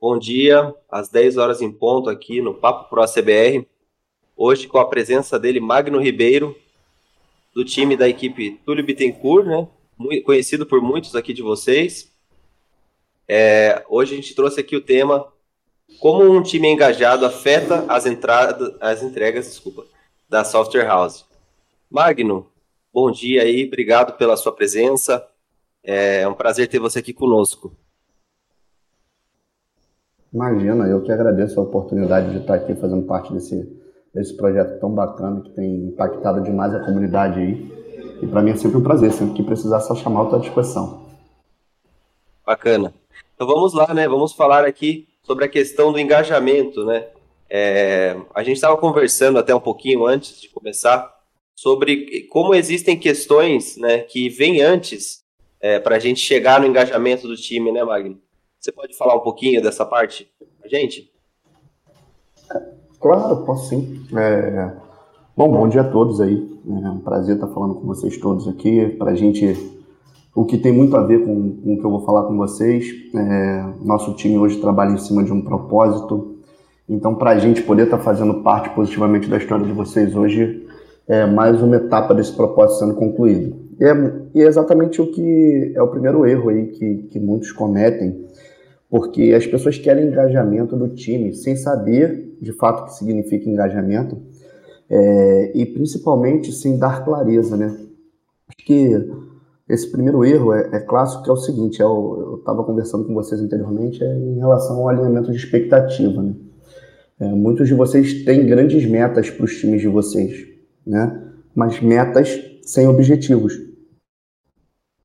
Bom dia, às 10 horas em ponto aqui no Papo Pro CBR. Hoje com a presença dele, Magno Ribeiro, do time da equipe Túlio Bittencourt, né? Conhecido por muitos aqui de vocês. É, hoje a gente trouxe aqui o tema como um time engajado afeta as, entradas, as entregas desculpa, da Software House. Magno, bom dia aí, obrigado pela sua presença. É um prazer ter você aqui conosco. Imagina, eu que agradeço a oportunidade de estar aqui fazendo parte desse, desse projeto tão bacana que tem impactado demais a comunidade aí. E para mim é sempre um prazer, sempre que precisar, só chamar tua disposição. Bacana. Então vamos lá, né? Vamos falar aqui sobre a questão do engajamento, né? É, a gente estava conversando até um pouquinho antes de começar sobre como existem questões né, que vêm antes é, para a gente chegar no engajamento do time, né, Magno? Você pode falar um pouquinho dessa parte a gente? Claro, posso sim. É... Bom, bom dia a todos aí. É um prazer estar falando com vocês todos aqui. Para a gente, o que tem muito a ver com, com, o que eu vou falar com vocês. É... Nosso time hoje trabalha em cima de um propósito. Então, para a gente poder estar fazendo parte positivamente da história de vocês hoje, é mais uma etapa desse propósito sendo concluído. E é, e é exatamente o que é o primeiro erro aí que, que muitos cometem porque as pessoas querem engajamento do time sem saber de fato o que significa engajamento é, e principalmente sem dar clareza, né? Acho que esse primeiro erro é, é clássico, que é o seguinte, é o, eu estava conversando com vocês anteriormente, é em relação ao alinhamento de expectativa, né? É, muitos de vocês têm grandes metas para os times de vocês, né? Mas metas sem objetivos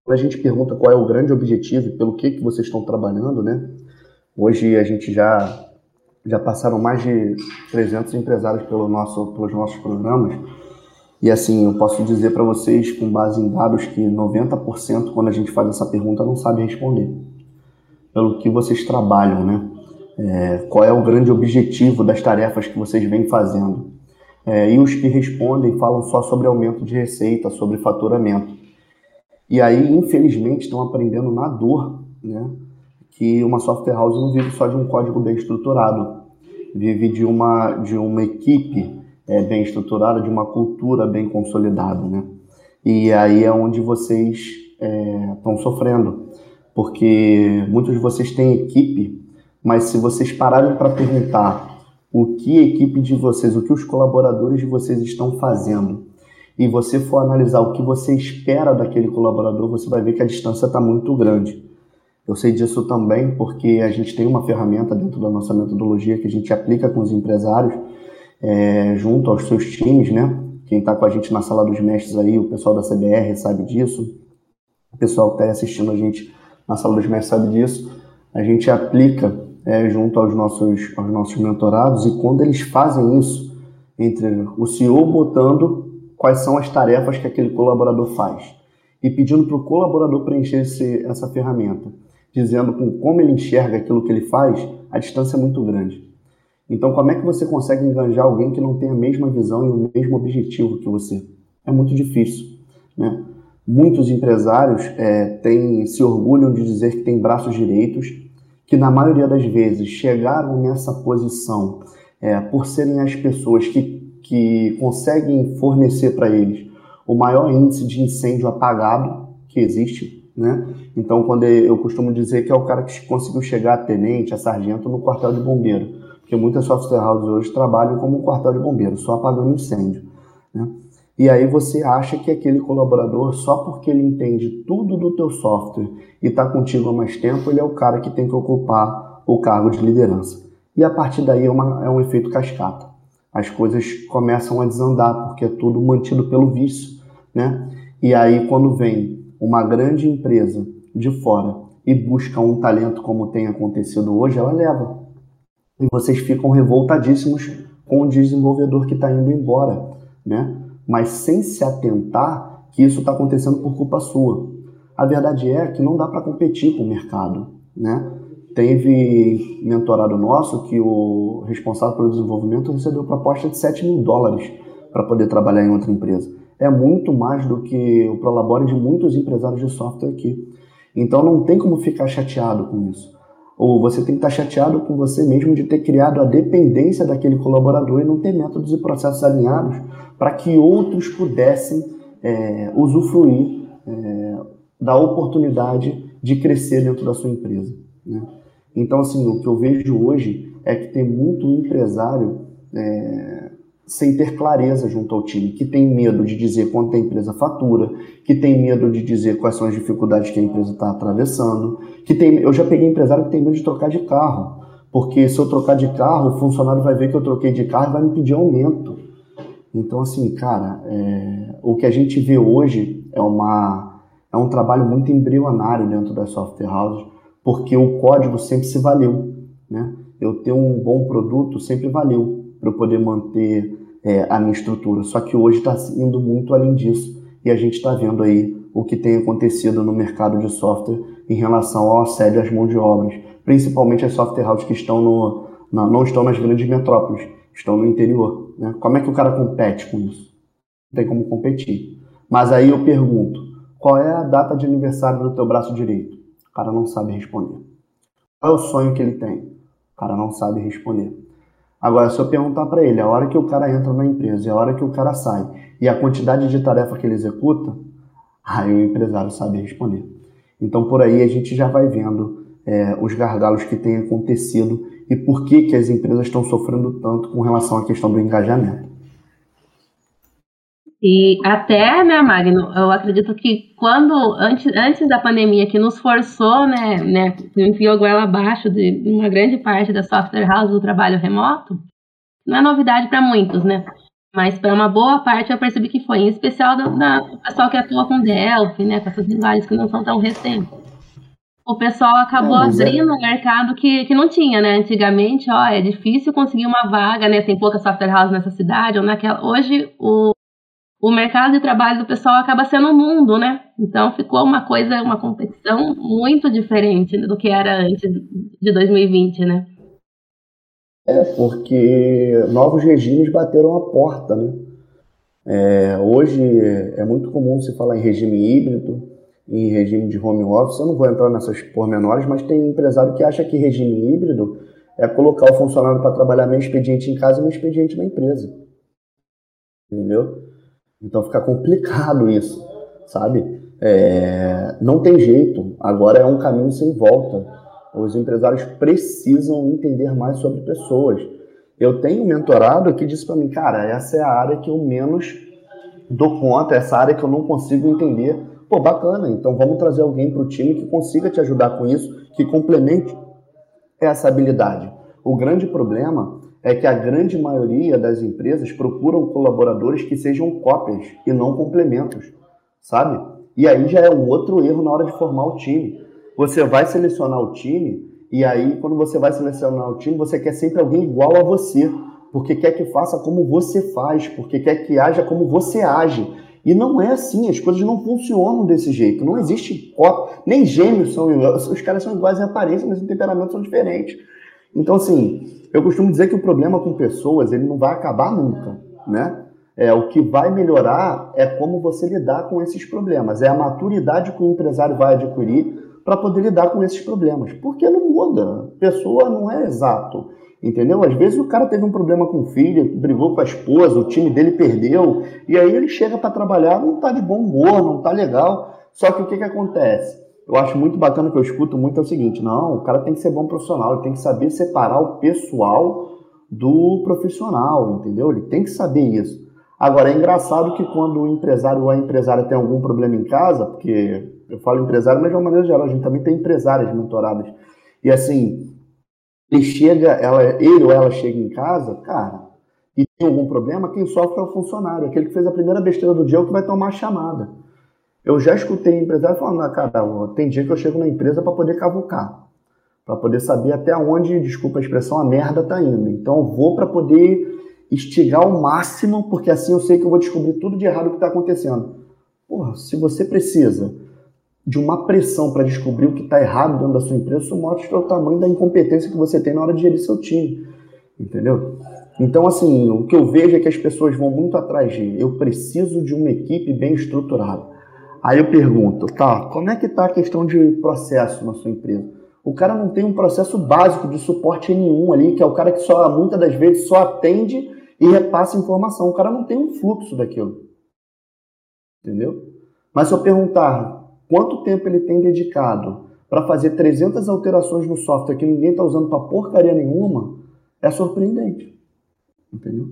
quando a gente pergunta qual é o grande objetivo e pelo que, que vocês estão trabalhando, né? Hoje a gente já, já passaram mais de 300 empresários pelo nosso, pelos nossos programas. E assim, eu posso dizer para vocês, com base em dados, que 90% quando a gente faz essa pergunta não sabe responder. Pelo que vocês trabalham, né? É, qual é o grande objetivo das tarefas que vocês vêm fazendo? É, e os que respondem falam só sobre aumento de receita, sobre faturamento. E aí, infelizmente, estão aprendendo na dor, né? Que uma software house não vive só de um código bem estruturado, vive de uma, de uma equipe é, bem estruturada, de uma cultura bem consolidada, né? E aí é onde vocês estão é, sofrendo, porque muitos de vocês têm equipe, mas se vocês pararem para perguntar o que a equipe de vocês, o que os colaboradores de vocês estão fazendo e você for analisar o que você espera daquele colaborador, você vai ver que a distância está muito grande. Eu sei disso também porque a gente tem uma ferramenta dentro da nossa metodologia que a gente aplica com os empresários, é, junto aos seus times, né? Quem está com a gente na sala dos mestres aí, o pessoal da CBR sabe disso, o pessoal que está assistindo a gente na sala dos mestres sabe disso. A gente aplica é, junto aos nossos, aos nossos mentorados e quando eles fazem isso, entre o CEO botando quais são as tarefas que aquele colaborador faz e pedindo para o colaborador preencher esse, essa ferramenta, dizendo com como ele enxerga aquilo que ele faz, a distância é muito grande. Então, como é que você consegue enganjar alguém que não tem a mesma visão e o mesmo objetivo que você? É muito difícil, né? Muitos empresários é, têm, se orgulham de dizer que têm braços direitos, que na maioria das vezes chegaram nessa posição é, por serem as pessoas que que conseguem fornecer para eles o maior índice de incêndio apagado que existe, né? Então, quando eu costumo dizer que é o cara que conseguiu chegar a tenente, a sargento no quartel de bombeiro, porque muitas software houses hoje trabalham como um quartel de bombeiro, só apagando incêndio, né? E aí você acha que aquele colaborador, só porque ele entende tudo do teu software e está contigo há mais tempo, ele é o cara que tem que ocupar o cargo de liderança. E a partir daí é, uma, é um efeito cascata as coisas começam a desandar, porque é tudo mantido pelo vício, né? E aí, quando vem uma grande empresa de fora e busca um talento como tem acontecido hoje, ela leva. E vocês ficam revoltadíssimos com o desenvolvedor que está indo embora, né? Mas sem se atentar que isso está acontecendo por culpa sua. A verdade é que não dá para competir com o mercado, né? Teve mentorado nosso que o responsável pelo desenvolvimento recebeu proposta de 7 mil dólares para poder trabalhar em outra empresa. É muito mais do que o Prolabore de muitos empresários de software aqui. Então não tem como ficar chateado com isso. ou você tem que estar chateado com você mesmo de ter criado a dependência daquele colaborador e não ter métodos e processos alinhados para que outros pudessem é, usufruir é, da oportunidade de crescer dentro da sua empresa. Né? Então, assim, o que eu vejo hoje é que tem muito empresário é, sem ter clareza junto ao time, que tem medo de dizer quanto a empresa fatura, que tem medo de dizer quais são as dificuldades que a empresa está atravessando, que tem, eu já peguei empresário que tem medo de trocar de carro, porque se eu trocar de carro, o funcionário vai ver que eu troquei de carro e vai me pedir aumento. Então, assim, cara, é, o que a gente vê hoje é, uma, é um trabalho muito embrionário dentro das software houses, porque o código sempre se valeu, né? Eu ter um bom produto sempre valeu para eu poder manter é, a minha estrutura. Só que hoje está indo muito além disso e a gente está vendo aí o que tem acontecido no mercado de software em relação ao assédio às mãos de obras, principalmente as software houses que estão no, na, não estão nas grandes metrópoles, estão no interior. Né? Como é que o cara compete com isso? Não tem como competir. Mas aí eu pergunto, qual é a data de aniversário do teu braço direito? O cara não sabe responder. Qual é o sonho que ele tem? O cara não sabe responder. Agora, se eu perguntar para ele a hora que o cara entra na empresa e a hora que o cara sai e a quantidade de tarefa que ele executa, aí o empresário sabe responder. Então, por aí a gente já vai vendo é, os gargalos que têm acontecido e por que, que as empresas estão sofrendo tanto com relação à questão do engajamento. E até, né, Magno, eu acredito que quando, antes, antes da pandemia, que nos forçou, né, né, enfiou goela abaixo de uma grande parte da software house do trabalho remoto, não é novidade para muitos, né? Mas para uma boa parte eu percebi que foi, em especial do, da, do pessoal que atua com Delphi, né, com essas linguagens que não são tão recentes. O pessoal acabou é, abrindo é... um mercado que, que não tinha, né? Antigamente, ó, é difícil conseguir uma vaga, né? Tem pouca software house nessa cidade ou naquela. Hoje, o, o mercado de trabalho do pessoal acaba sendo o mundo, né? Então ficou uma coisa, uma competição muito diferente do que era antes de 2020, né? É, porque novos regimes bateram a porta, né? É, hoje é muito comum se falar em regime híbrido, em regime de home office. Eu não vou entrar nessas pormenores, mas tem empresário que acha que regime híbrido é colocar o funcionário para trabalhar meio expediente em casa e meio expediente na empresa. Entendeu? Então fica complicado isso, sabe? É, não tem jeito, agora é um caminho sem volta. Os empresários precisam entender mais sobre pessoas. Eu tenho um mentorado que disse para mim, cara, essa é a área que eu menos dou conta, essa área que eu não consigo entender. Pô, bacana, então vamos trazer alguém para o time que consiga te ajudar com isso, que complemente essa habilidade. O grande problema é que a grande maioria das empresas procuram colaboradores que sejam cópias e não complementos, sabe? E aí já é um outro erro na hora de formar o time. Você vai selecionar o time e aí quando você vai selecionar o time, você quer sempre alguém igual a você, porque quer que faça como você faz, porque quer que haja como você age. E não é assim, as coisas não funcionam desse jeito. Não existe cópia, nem gêmeos são iguais. Os caras são iguais em aparência, mas em temperamento são diferentes. Então, assim, eu costumo dizer que o problema com pessoas, ele não vai acabar nunca, né? É, o que vai melhorar é como você lidar com esses problemas, é a maturidade que o empresário vai adquirir para poder lidar com esses problemas. Porque não muda, pessoa não é exato, entendeu? Às vezes o cara teve um problema com o filho, brigou com a esposa, o time dele perdeu, e aí ele chega para trabalhar, não está de bom humor, não está legal. Só que o que, que acontece? Eu acho muito bacana que eu escuto muito é o seguinte: não, o cara tem que ser bom profissional, ele tem que saber separar o pessoal do profissional, entendeu? Ele tem que saber isso. Agora, é engraçado que quando o empresário ou a empresária tem algum problema em casa, porque eu falo empresário, mas de uma maneira geral, a gente também tem empresárias mentoradas. E assim, ele chega, ela, ele ou ela chega em casa, cara, e tem algum problema, quem sofre é o funcionário, aquele que fez a primeira besteira do dia é o que vai tomar a chamada. Eu já escutei empresário falando, ah, cara, tem dia que eu chego na empresa para poder cavucar, para poder saber até onde, desculpa a expressão, a merda tá indo. Então eu vou para poder estigar o máximo, porque assim eu sei que eu vou descobrir tudo de errado que está acontecendo. Porra, se você precisa de uma pressão para descobrir o que está errado dentro da sua empresa, isso mostra o tamanho da incompetência que você tem na hora de gerir seu time. Entendeu? Então, assim, o que eu vejo é que as pessoas vão muito atrás de eu preciso de uma equipe bem estruturada. Aí eu pergunto, tá, como é que está a questão de processo na sua empresa? O cara não tem um processo básico de suporte nenhum ali, que é o cara que só, muitas das vezes, só atende e repassa informação. O cara não tem um fluxo daquilo. Entendeu? Mas se eu perguntar quanto tempo ele tem dedicado para fazer 300 alterações no software que ninguém está usando para porcaria nenhuma, é surpreendente. Entendeu?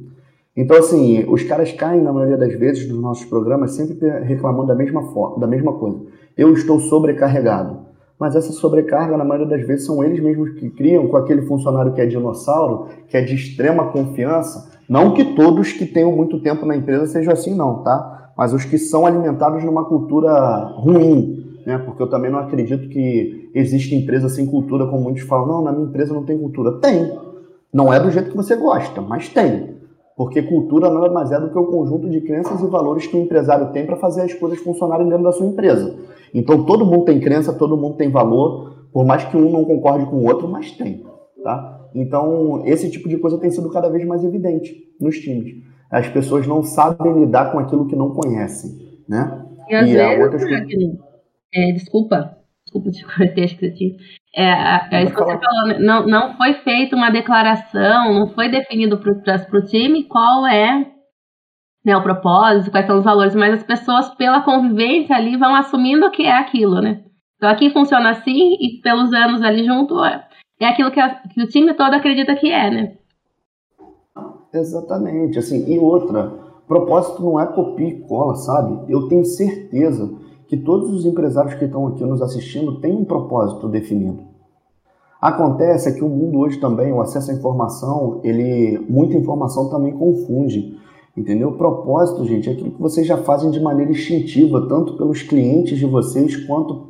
Então, assim, os caras caem, na maioria das vezes, dos nossos programas, sempre reclamando da mesma, forma, da mesma coisa. Eu estou sobrecarregado mas essa sobrecarga, na maioria das vezes, são eles mesmos que criam com aquele funcionário que é dinossauro, que é de extrema confiança. Não que todos que tenham muito tempo na empresa sejam assim, não, tá? Mas os que são alimentados numa cultura ruim, né? Porque eu também não acredito que existe empresa sem cultura, como muitos falam, não, na minha empresa não tem cultura. Tem. Não é do jeito que você gosta, mas tem. Porque cultura nada mais é do que o conjunto de crenças e valores que o empresário tem para fazer as coisas funcionarem dentro da sua empresa. Então todo mundo tem crença, todo mundo tem valor, por mais que um não concorde com o outro, mas tem, tá? Então esse tipo de coisa tem sido cada vez mais evidente nos times. As pessoas não sabem lidar com aquilo que não conhecem, né? E às e vezes, outras... é, desculpa, desculpa te cortei, É, é isso que você falou, né? não, não foi feita uma declaração, não foi definido para o time qual é né, o propósito, quais são os valores, mas as pessoas, pela convivência ali, vão assumindo que é aquilo, né? Então aqui funciona assim e pelos anos ali junto é, é aquilo que, a, que o time todo acredita que é, né? Exatamente, assim, e outra, propósito não é copia e cola, sabe? Eu tenho certeza que todos os empresários que estão aqui nos assistindo têm um propósito definido. Acontece que o mundo hoje também, o acesso à informação, ele muita informação também confunde. Entendeu? O propósito, gente, é aquilo que vocês já fazem de maneira instintiva, tanto pelos clientes de vocês, quanto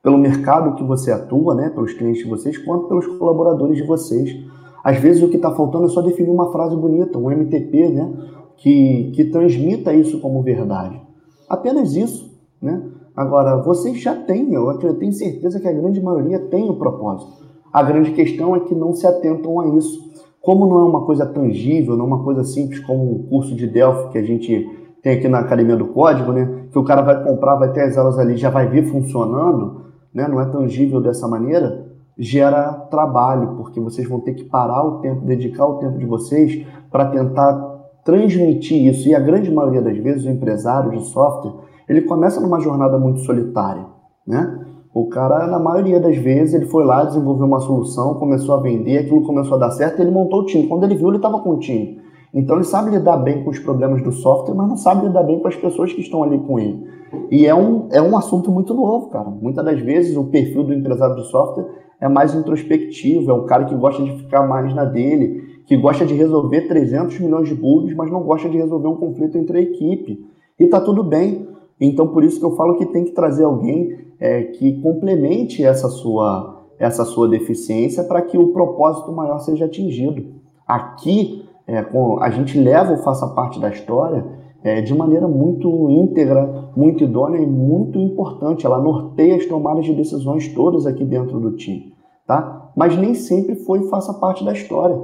pelo mercado que você atua, né? pelos clientes de vocês, quanto pelos colaboradores de vocês. Às vezes o que está faltando é só definir uma frase bonita, um MTP, né? que, que transmita isso como verdade. Apenas isso. Né? Agora, vocês já têm, eu tenho certeza que a grande maioria tem o propósito. A grande questão é que não se atentam a isso. Como não é uma coisa tangível, não é uma coisa simples como um curso de Delphi que a gente tem aqui na Academia do Código, né? Que o cara vai comprar, vai ter as aulas ali, já vai ver funcionando, né? Não é tangível dessa maneira, gera trabalho, porque vocês vão ter que parar o tempo, dedicar o tempo de vocês para tentar transmitir isso. E a grande maioria das vezes o empresário de software, ele começa numa jornada muito solitária, né? O cara, na maioria das vezes, ele foi lá, desenvolveu uma solução, começou a vender, aquilo começou a dar certo, ele montou o time. Quando ele viu, ele estava com o time. Então ele sabe lidar bem com os problemas do software, mas não sabe lidar bem com as pessoas que estão ali com ele. E é um, é um assunto muito novo, cara. Muitas das vezes o perfil do empresário de software é mais introspectivo, é um cara que gosta de ficar mais na dele, que gosta de resolver 300 milhões de bugs, mas não gosta de resolver um conflito entre a equipe. E tá tudo bem. Então por isso que eu falo que tem que trazer alguém é, que complemente essa sua, essa sua deficiência para que o propósito maior seja atingido. Aqui, é, com, a gente leva o Faça Parte da História é, de maneira muito íntegra, muito idônea e muito importante. Ela norteia as tomadas de decisões todas aqui dentro do time. Tá? Mas nem sempre foi Faça Parte da História.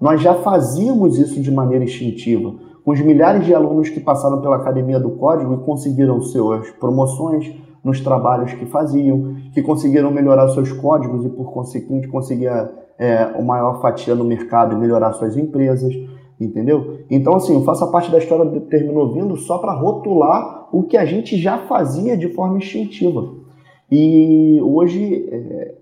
Nós já fazíamos isso de maneira instintiva com os milhares de alunos que passaram pela Academia do Código e conseguiram suas promoções, nos trabalhos que faziam, que conseguiram melhorar seus códigos e, por conseguinte, conseguia é, uma maior fatia no mercado e melhorar suas empresas, entendeu? Então, assim, o Faça Parte da História terminou vindo só para rotular o que a gente já fazia de forma instintiva. E hoje é,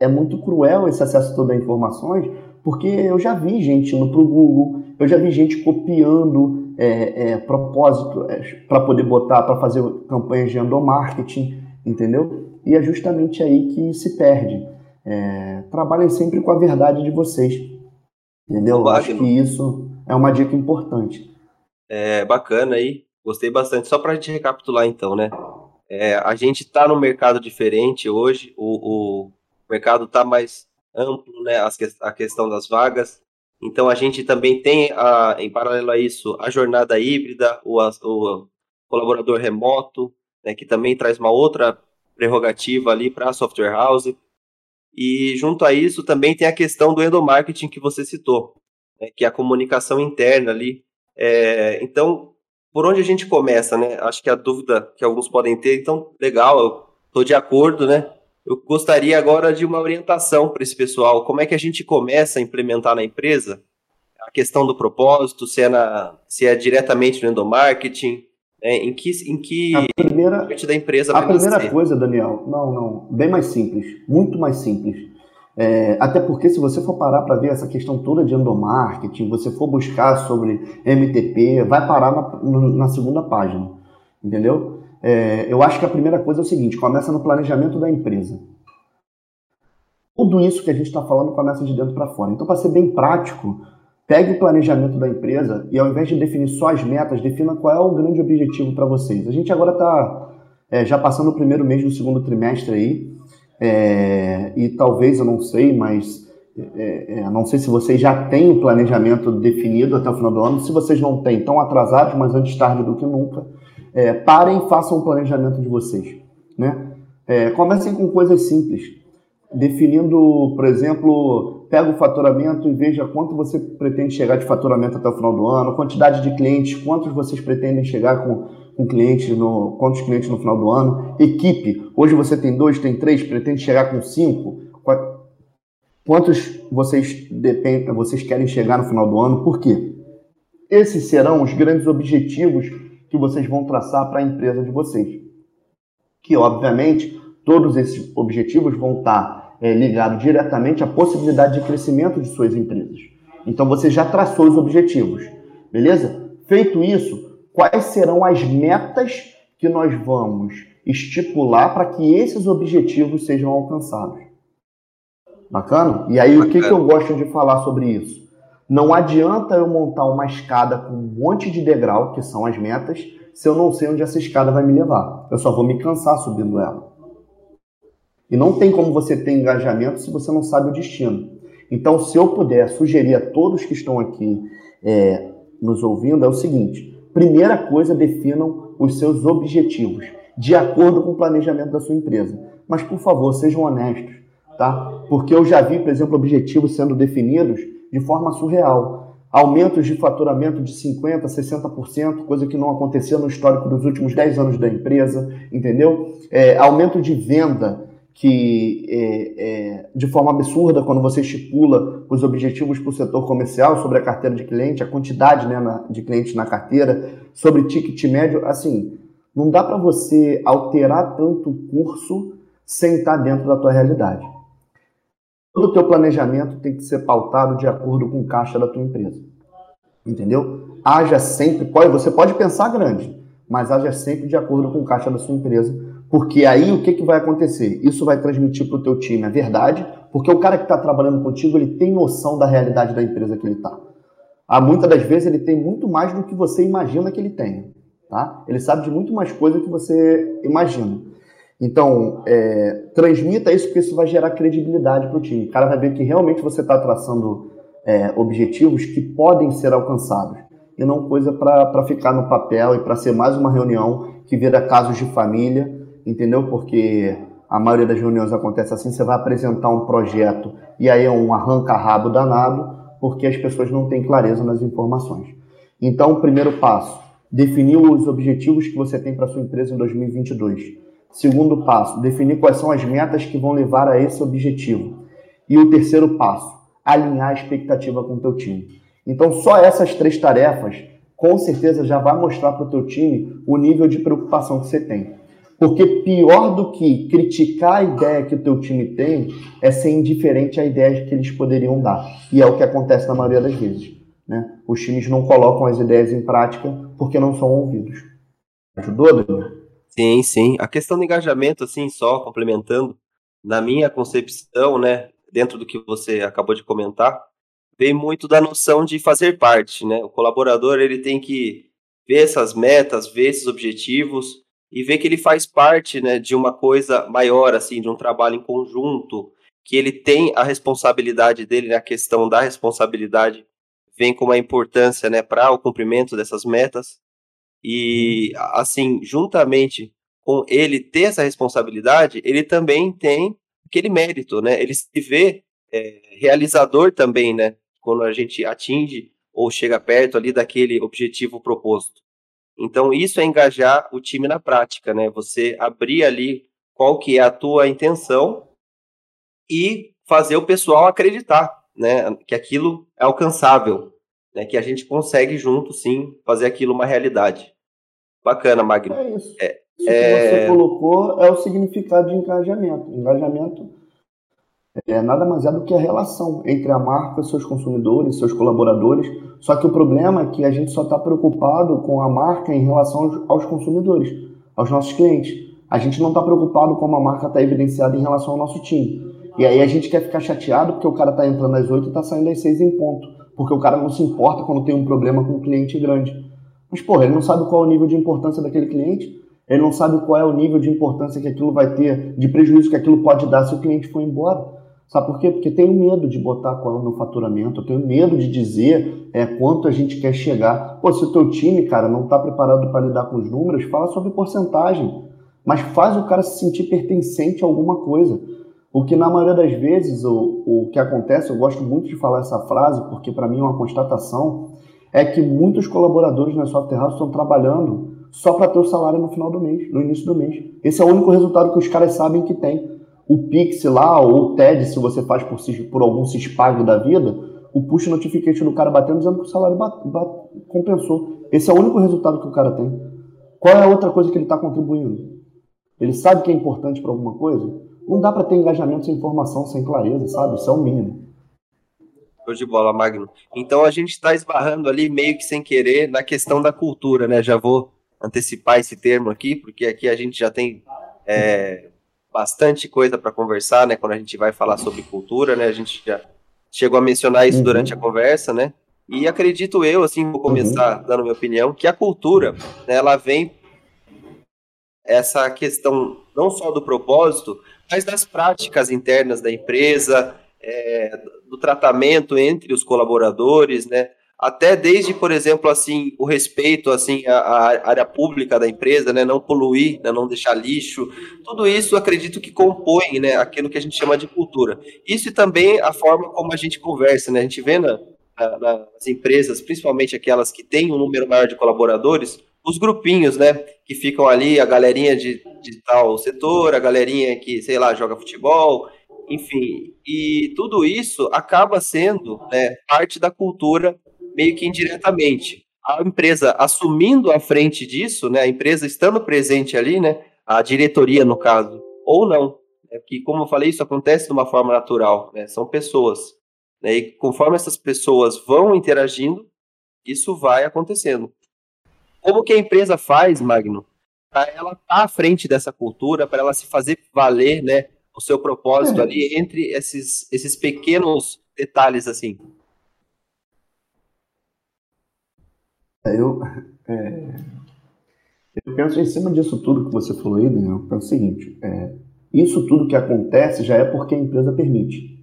é muito cruel esse acesso todo a informações, porque eu já vi gente indo para o Google, eu já vi gente copiando é, é, propósito é, para poder botar, para fazer campanhas de endomarketing, entendeu? E é justamente aí que se perde. É, trabalhem sempre com a verdade de vocês, entendeu? Eu acho que isso é uma dica importante. É bacana aí, gostei bastante. Só para a gente recapitular então, né? É, a gente está no mercado diferente hoje, o, o mercado está mais amplo, né? a questão das vagas. Então a gente também tem, a, em paralelo a isso, a jornada híbrida, o, o colaborador remoto, né, que também traz uma outra prerrogativa ali para a software house. E junto a isso também tem a questão do endomarketing que você citou, né, que é a comunicação interna ali. É, então, por onde a gente começa, né? Acho que a dúvida que alguns podem ter, então, legal, eu estou de acordo, né? Eu gostaria agora de uma orientação para esse pessoal. Como é que a gente começa a implementar na empresa a questão do propósito, se é, na, se é diretamente no endomarketing, né? em que, em que a primeira, parte da empresa A primeira nascer? coisa, Daniel, não, não, bem mais simples, muito mais simples. É, até porque se você for parar para ver essa questão toda de endomarketing, você for buscar sobre MTP, vai parar na, na segunda página, entendeu? É, eu acho que a primeira coisa é o seguinte: começa no planejamento da empresa. Tudo isso que a gente está falando começa de dentro para fora. Então, para ser bem prático, pegue o planejamento da empresa e, ao invés de definir só as metas, defina qual é o grande objetivo para vocês. A gente agora está é, já passando o primeiro mês do segundo trimestre aí, é, e talvez, eu não sei, mas é, é, não sei se vocês já têm o planejamento definido até o final do ano. Se vocês não têm, estão atrasados, mas antes tarde do que nunca é, parem e façam o planejamento de vocês. Né? É, comecem com coisas simples, definindo, por exemplo, pega o faturamento e veja quanto você pretende chegar de faturamento até o final do ano, quantidade de clientes, quantos vocês pretendem chegar com, com clientes no, quantos clientes no final do ano, equipe, hoje você tem dois, tem três, pretende chegar com cinco, quantos vocês depend, vocês querem chegar no final do ano, por quê? Esses serão os grandes objetivos que vocês vão traçar para a empresa de vocês. Que, obviamente, todos esses objetivos vão estar é, ligados diretamente à possibilidade de crescimento de suas empresas. Então, você já traçou os objetivos, beleza? Feito isso, quais serão as metas que nós vamos estipular para que esses objetivos sejam alcançados? Bacana? E aí, o que, que eu gosto de falar sobre isso? Não adianta eu montar uma escada com um monte de degrau, que são as metas, se eu não sei onde essa escada vai me levar. Eu só vou me cansar subindo ela. E não tem como você ter engajamento se você não sabe o destino. Então, se eu puder sugerir a todos que estão aqui é, nos ouvindo, é o seguinte: primeira coisa, definam os seus objetivos, de acordo com o planejamento da sua empresa. Mas, por favor, sejam honestos, tá? Porque eu já vi, por exemplo, objetivos sendo definidos de forma surreal. Aumentos de faturamento de 50%, 60%, coisa que não acontecia no histórico dos últimos 10 anos da empresa, entendeu? É, aumento de venda que é, é, de forma absurda quando você estipula os objetivos para o setor comercial sobre a carteira de cliente, a quantidade né, na, de clientes na carteira, sobre ticket médio, assim, não dá para você alterar tanto o curso sem estar dentro da tua realidade. Todo o teu planejamento tem que ser pautado de acordo com o caixa da tua empresa. Entendeu? Haja sempre, pode, você pode pensar grande, mas haja sempre de acordo com o caixa da sua empresa, porque aí o que, que vai acontecer? Isso vai transmitir para o teu time a verdade, porque o cara que está trabalhando contigo, ele tem noção da realidade da empresa que ele está. Ah, muitas das vezes ele tem muito mais do que você imagina que ele tenha. Tá? Ele sabe de muito mais coisa que você imagina. Então, é, transmita isso, porque isso vai gerar credibilidade para o time. O cara vai ver que realmente você está traçando é, objetivos que podem ser alcançados. E não coisa para ficar no papel e para ser mais uma reunião que vira casos de família, entendeu? Porque a maioria das reuniões acontece assim: você vai apresentar um projeto e aí é um arranca-rabo danado, porque as pessoas não têm clareza nas informações. Então, o primeiro passo: definir os objetivos que você tem para sua empresa em 2022 Segundo passo, definir quais são as metas que vão levar a esse objetivo. E o terceiro passo, alinhar a expectativa com o teu time. Então, só essas três tarefas, com certeza, já vai mostrar para o teu time o nível de preocupação que você tem. Porque pior do que criticar a ideia que o teu time tem é ser indiferente à ideia que eles poderiam dar. E é o que acontece na maioria das vezes. Né? Os times não colocam as ideias em prática porque não são ouvidos. Ajudou, Daniel? Sim, sim. A questão do engajamento, assim, só complementando, na minha concepção, né, dentro do que você acabou de comentar, vem muito da noção de fazer parte, né? O colaborador, ele tem que ver essas metas, ver esses objetivos e ver que ele faz parte, né, de uma coisa maior, assim, de um trabalho em conjunto, que ele tem a responsabilidade dele, né, questão da responsabilidade vem com uma importância, né, para o cumprimento dessas metas e, assim, juntamente com ele ter essa responsabilidade, ele também tem aquele mérito, né? Ele se vê é, realizador também, né? Quando a gente atinge ou chega perto ali daquele objetivo proposto. Então, isso é engajar o time na prática, né? Você abrir ali qual que é a tua intenção e fazer o pessoal acreditar, né, que aquilo é alcançável, né, que a gente consegue junto, sim, fazer aquilo uma realidade. Bacana, Magno. É isso. É, isso é... que você colocou é o significado de engajamento. Engajamento é nada mais é do que a relação entre a marca, seus consumidores, seus colaboradores. Só que o problema é que a gente só está preocupado com a marca em relação aos, aos consumidores, aos nossos clientes. A gente não está preocupado como a marca está evidenciada em relação ao nosso time. E aí a gente quer ficar chateado porque o cara está entrando às 8 e está saindo às 6 em ponto. Porque o cara não se importa quando tem um problema com um cliente grande. Mas, porra, ele não sabe qual é o nível de importância daquele cliente, ele não sabe qual é o nível de importância que aquilo vai ter, de prejuízo que aquilo pode dar se o cliente for embora. Sabe por quê? Porque tenho medo de botar qual é o meu faturamento, eu tenho medo de dizer é, quanto a gente quer chegar. Pô, se o teu time, cara, não está preparado para lidar com os números, fala sobre porcentagem. Mas faz o cara se sentir pertencente a alguma coisa. Porque na maioria das vezes o, o que acontece, eu gosto muito de falar essa frase, porque para mim é uma constatação, é que muitos colaboradores na software house estão trabalhando só para ter o salário no final do mês, no início do mês. Esse é o único resultado que os caras sabem que tem o Pix lá, ou o TED, se você faz por, por algum CISPAG da vida, o push notification do cara batendo dizendo que o salário compensou. Esse é o único resultado que o cara tem. Qual é a outra coisa que ele está contribuindo? Ele sabe que é importante para alguma coisa? Não dá para ter engajamento sem informação, sem clareza, sabe? Isso é o mínimo. Show de bola, Magno. Então a gente está esbarrando ali meio que sem querer na questão da cultura, né? Já vou antecipar esse termo aqui, porque aqui a gente já tem é, bastante coisa para conversar, né? Quando a gente vai falar sobre cultura, né? A gente já chegou a mencionar isso uhum. durante a conversa, né? E acredito eu, assim, vou começar uhum. dando minha opinião, que a cultura, né, ela vem essa questão não só do propósito, mas das práticas internas da empresa, é, do tratamento entre os colaboradores, né? até desde, por exemplo, assim, o respeito assim à, à, área pública da empresa, né, não poluir, né, não deixar lixo, tudo isso acredito que compõe, né, aquilo que a gente chama de cultura. Isso e também a forma como a gente conversa, né, a gente vê na, na, nas empresas, principalmente aquelas que têm um número maior de colaboradores, os grupinhos, né, que ficam ali, a galerinha de, de tal setor, a galerinha que, sei lá, joga futebol, enfim, e tudo isso acaba sendo né, parte da cultura meio que indiretamente. A empresa assumindo a frente disso, né, a empresa estando presente ali, né, a diretoria no caso, ou não. É que, como eu falei, isso acontece de uma forma natural, né, são pessoas. Né, e conforme essas pessoas vão interagindo, isso vai acontecendo. Como que a empresa faz, Magno, para ela estar tá à frente dessa cultura, para ela se fazer valer, né, o seu propósito é. ali entre esses, esses pequenos detalhes assim? É, eu, é, eu penso em cima disso tudo que você falou aí, Daniel, é o seguinte, é, isso tudo que acontece já é porque a empresa permite.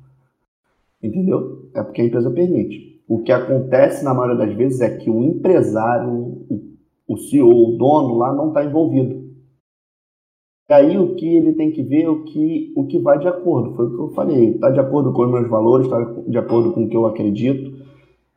Entendeu? É porque a empresa permite. O que acontece na maioria das vezes é que o empresário, o, CEO, o dono lá não está envolvido. E aí o que ele tem que ver é o que, o que vai de acordo. Foi o que eu falei. Está de acordo com os meus valores, está de acordo com o que eu acredito.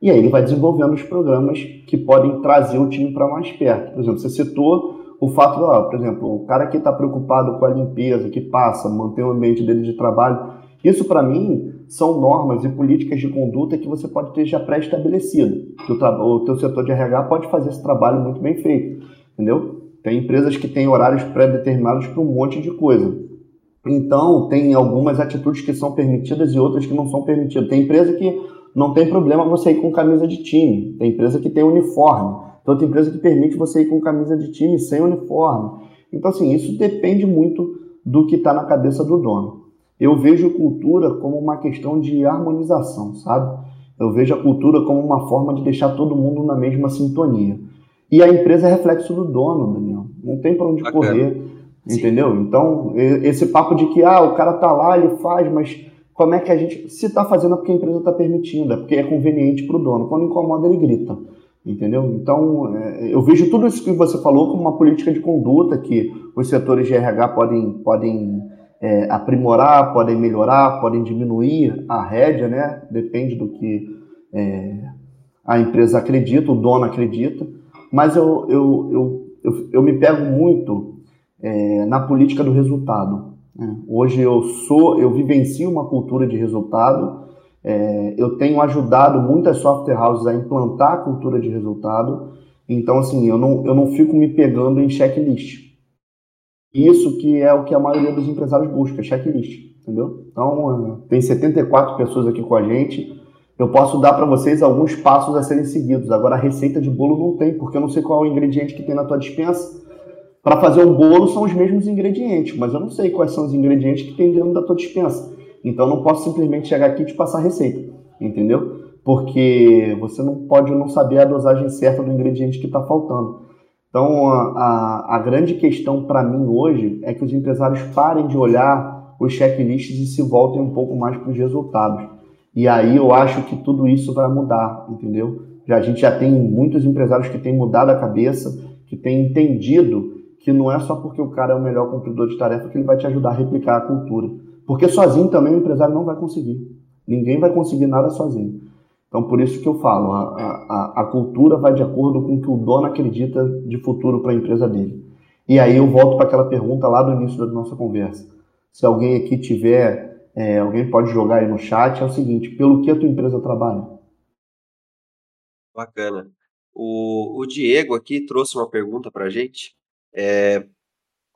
E aí ele vai desenvolvendo os programas que podem trazer o time para mais perto. Por exemplo, você citou o fato, ó, por exemplo, o cara que está preocupado com a limpeza, que passa, manter o ambiente dele de trabalho. Isso, para mim, são normas e políticas de conduta que você pode ter já pré-estabelecido. O teu setor de RH pode fazer esse trabalho muito bem feito, entendeu? Tem empresas que têm horários pré-determinados para um monte de coisa. Então, tem algumas atitudes que são permitidas e outras que não são permitidas. Tem empresa que não tem problema você ir com camisa de time. Tem empresa que tem uniforme. Então tem empresa que permite você ir com camisa de time sem uniforme. Então, assim, isso depende muito do que está na cabeça do dono. Eu vejo cultura como uma questão de harmonização, sabe? Eu vejo a cultura como uma forma de deixar todo mundo na mesma sintonia. E a empresa é reflexo do dono, Daniel. Não tem para onde Bacana. correr, Sim. entendeu? Então, esse papo de que ah, o cara tá lá, ele faz, mas como é que a gente. Se está fazendo é porque a empresa está permitindo, é porque é conveniente para o dono. Quando incomoda, ele grita. Entendeu? Então, é, eu vejo tudo isso que você falou como uma política de conduta que os setores de RH podem, podem é, aprimorar, podem melhorar, podem diminuir a rédea, né? Depende do que é, a empresa acredita, o dono acredita. Mas eu, eu, eu, eu, eu me pego muito é, na política do resultado. Né? Hoje eu sou, eu vivencio uma cultura de resultado. É, eu tenho ajudado muitas software houses a implantar a cultura de resultado. Então, assim, eu não, eu não fico me pegando em checklist. Isso que é o que a maioria dos empresários busca, checklist, entendeu? Então, tem 74 pessoas aqui com a gente. Eu posso dar para vocês alguns passos a serem seguidos. Agora, a receita de bolo não tem, porque eu não sei qual é o ingrediente que tem na tua dispensa. Para fazer um bolo são os mesmos ingredientes, mas eu não sei quais são os ingredientes que tem dentro da tua dispensa. Então, eu não posso simplesmente chegar aqui e te passar a receita, entendeu? Porque você não pode não saber a dosagem certa do ingrediente que está faltando. Então, a, a, a grande questão para mim hoje é que os empresários parem de olhar os checklists e se voltem um pouco mais para os resultados. E aí eu acho que tudo isso vai mudar, entendeu? Já, a gente já tem muitos empresários que têm mudado a cabeça, que têm entendido que não é só porque o cara é o melhor cumpridor de tarefa que ele vai te ajudar a replicar a cultura. Porque sozinho também o empresário não vai conseguir. Ninguém vai conseguir nada sozinho. Então, por isso que eu falo, a, a, a cultura vai de acordo com o que o dono acredita de futuro para a empresa dele. E aí eu volto para aquela pergunta lá do início da nossa conversa. Se alguém aqui tiver, é, alguém pode jogar aí no chat, é o seguinte, pelo que a tua empresa trabalha? Bacana. O, o Diego aqui trouxe uma pergunta para a gente. É,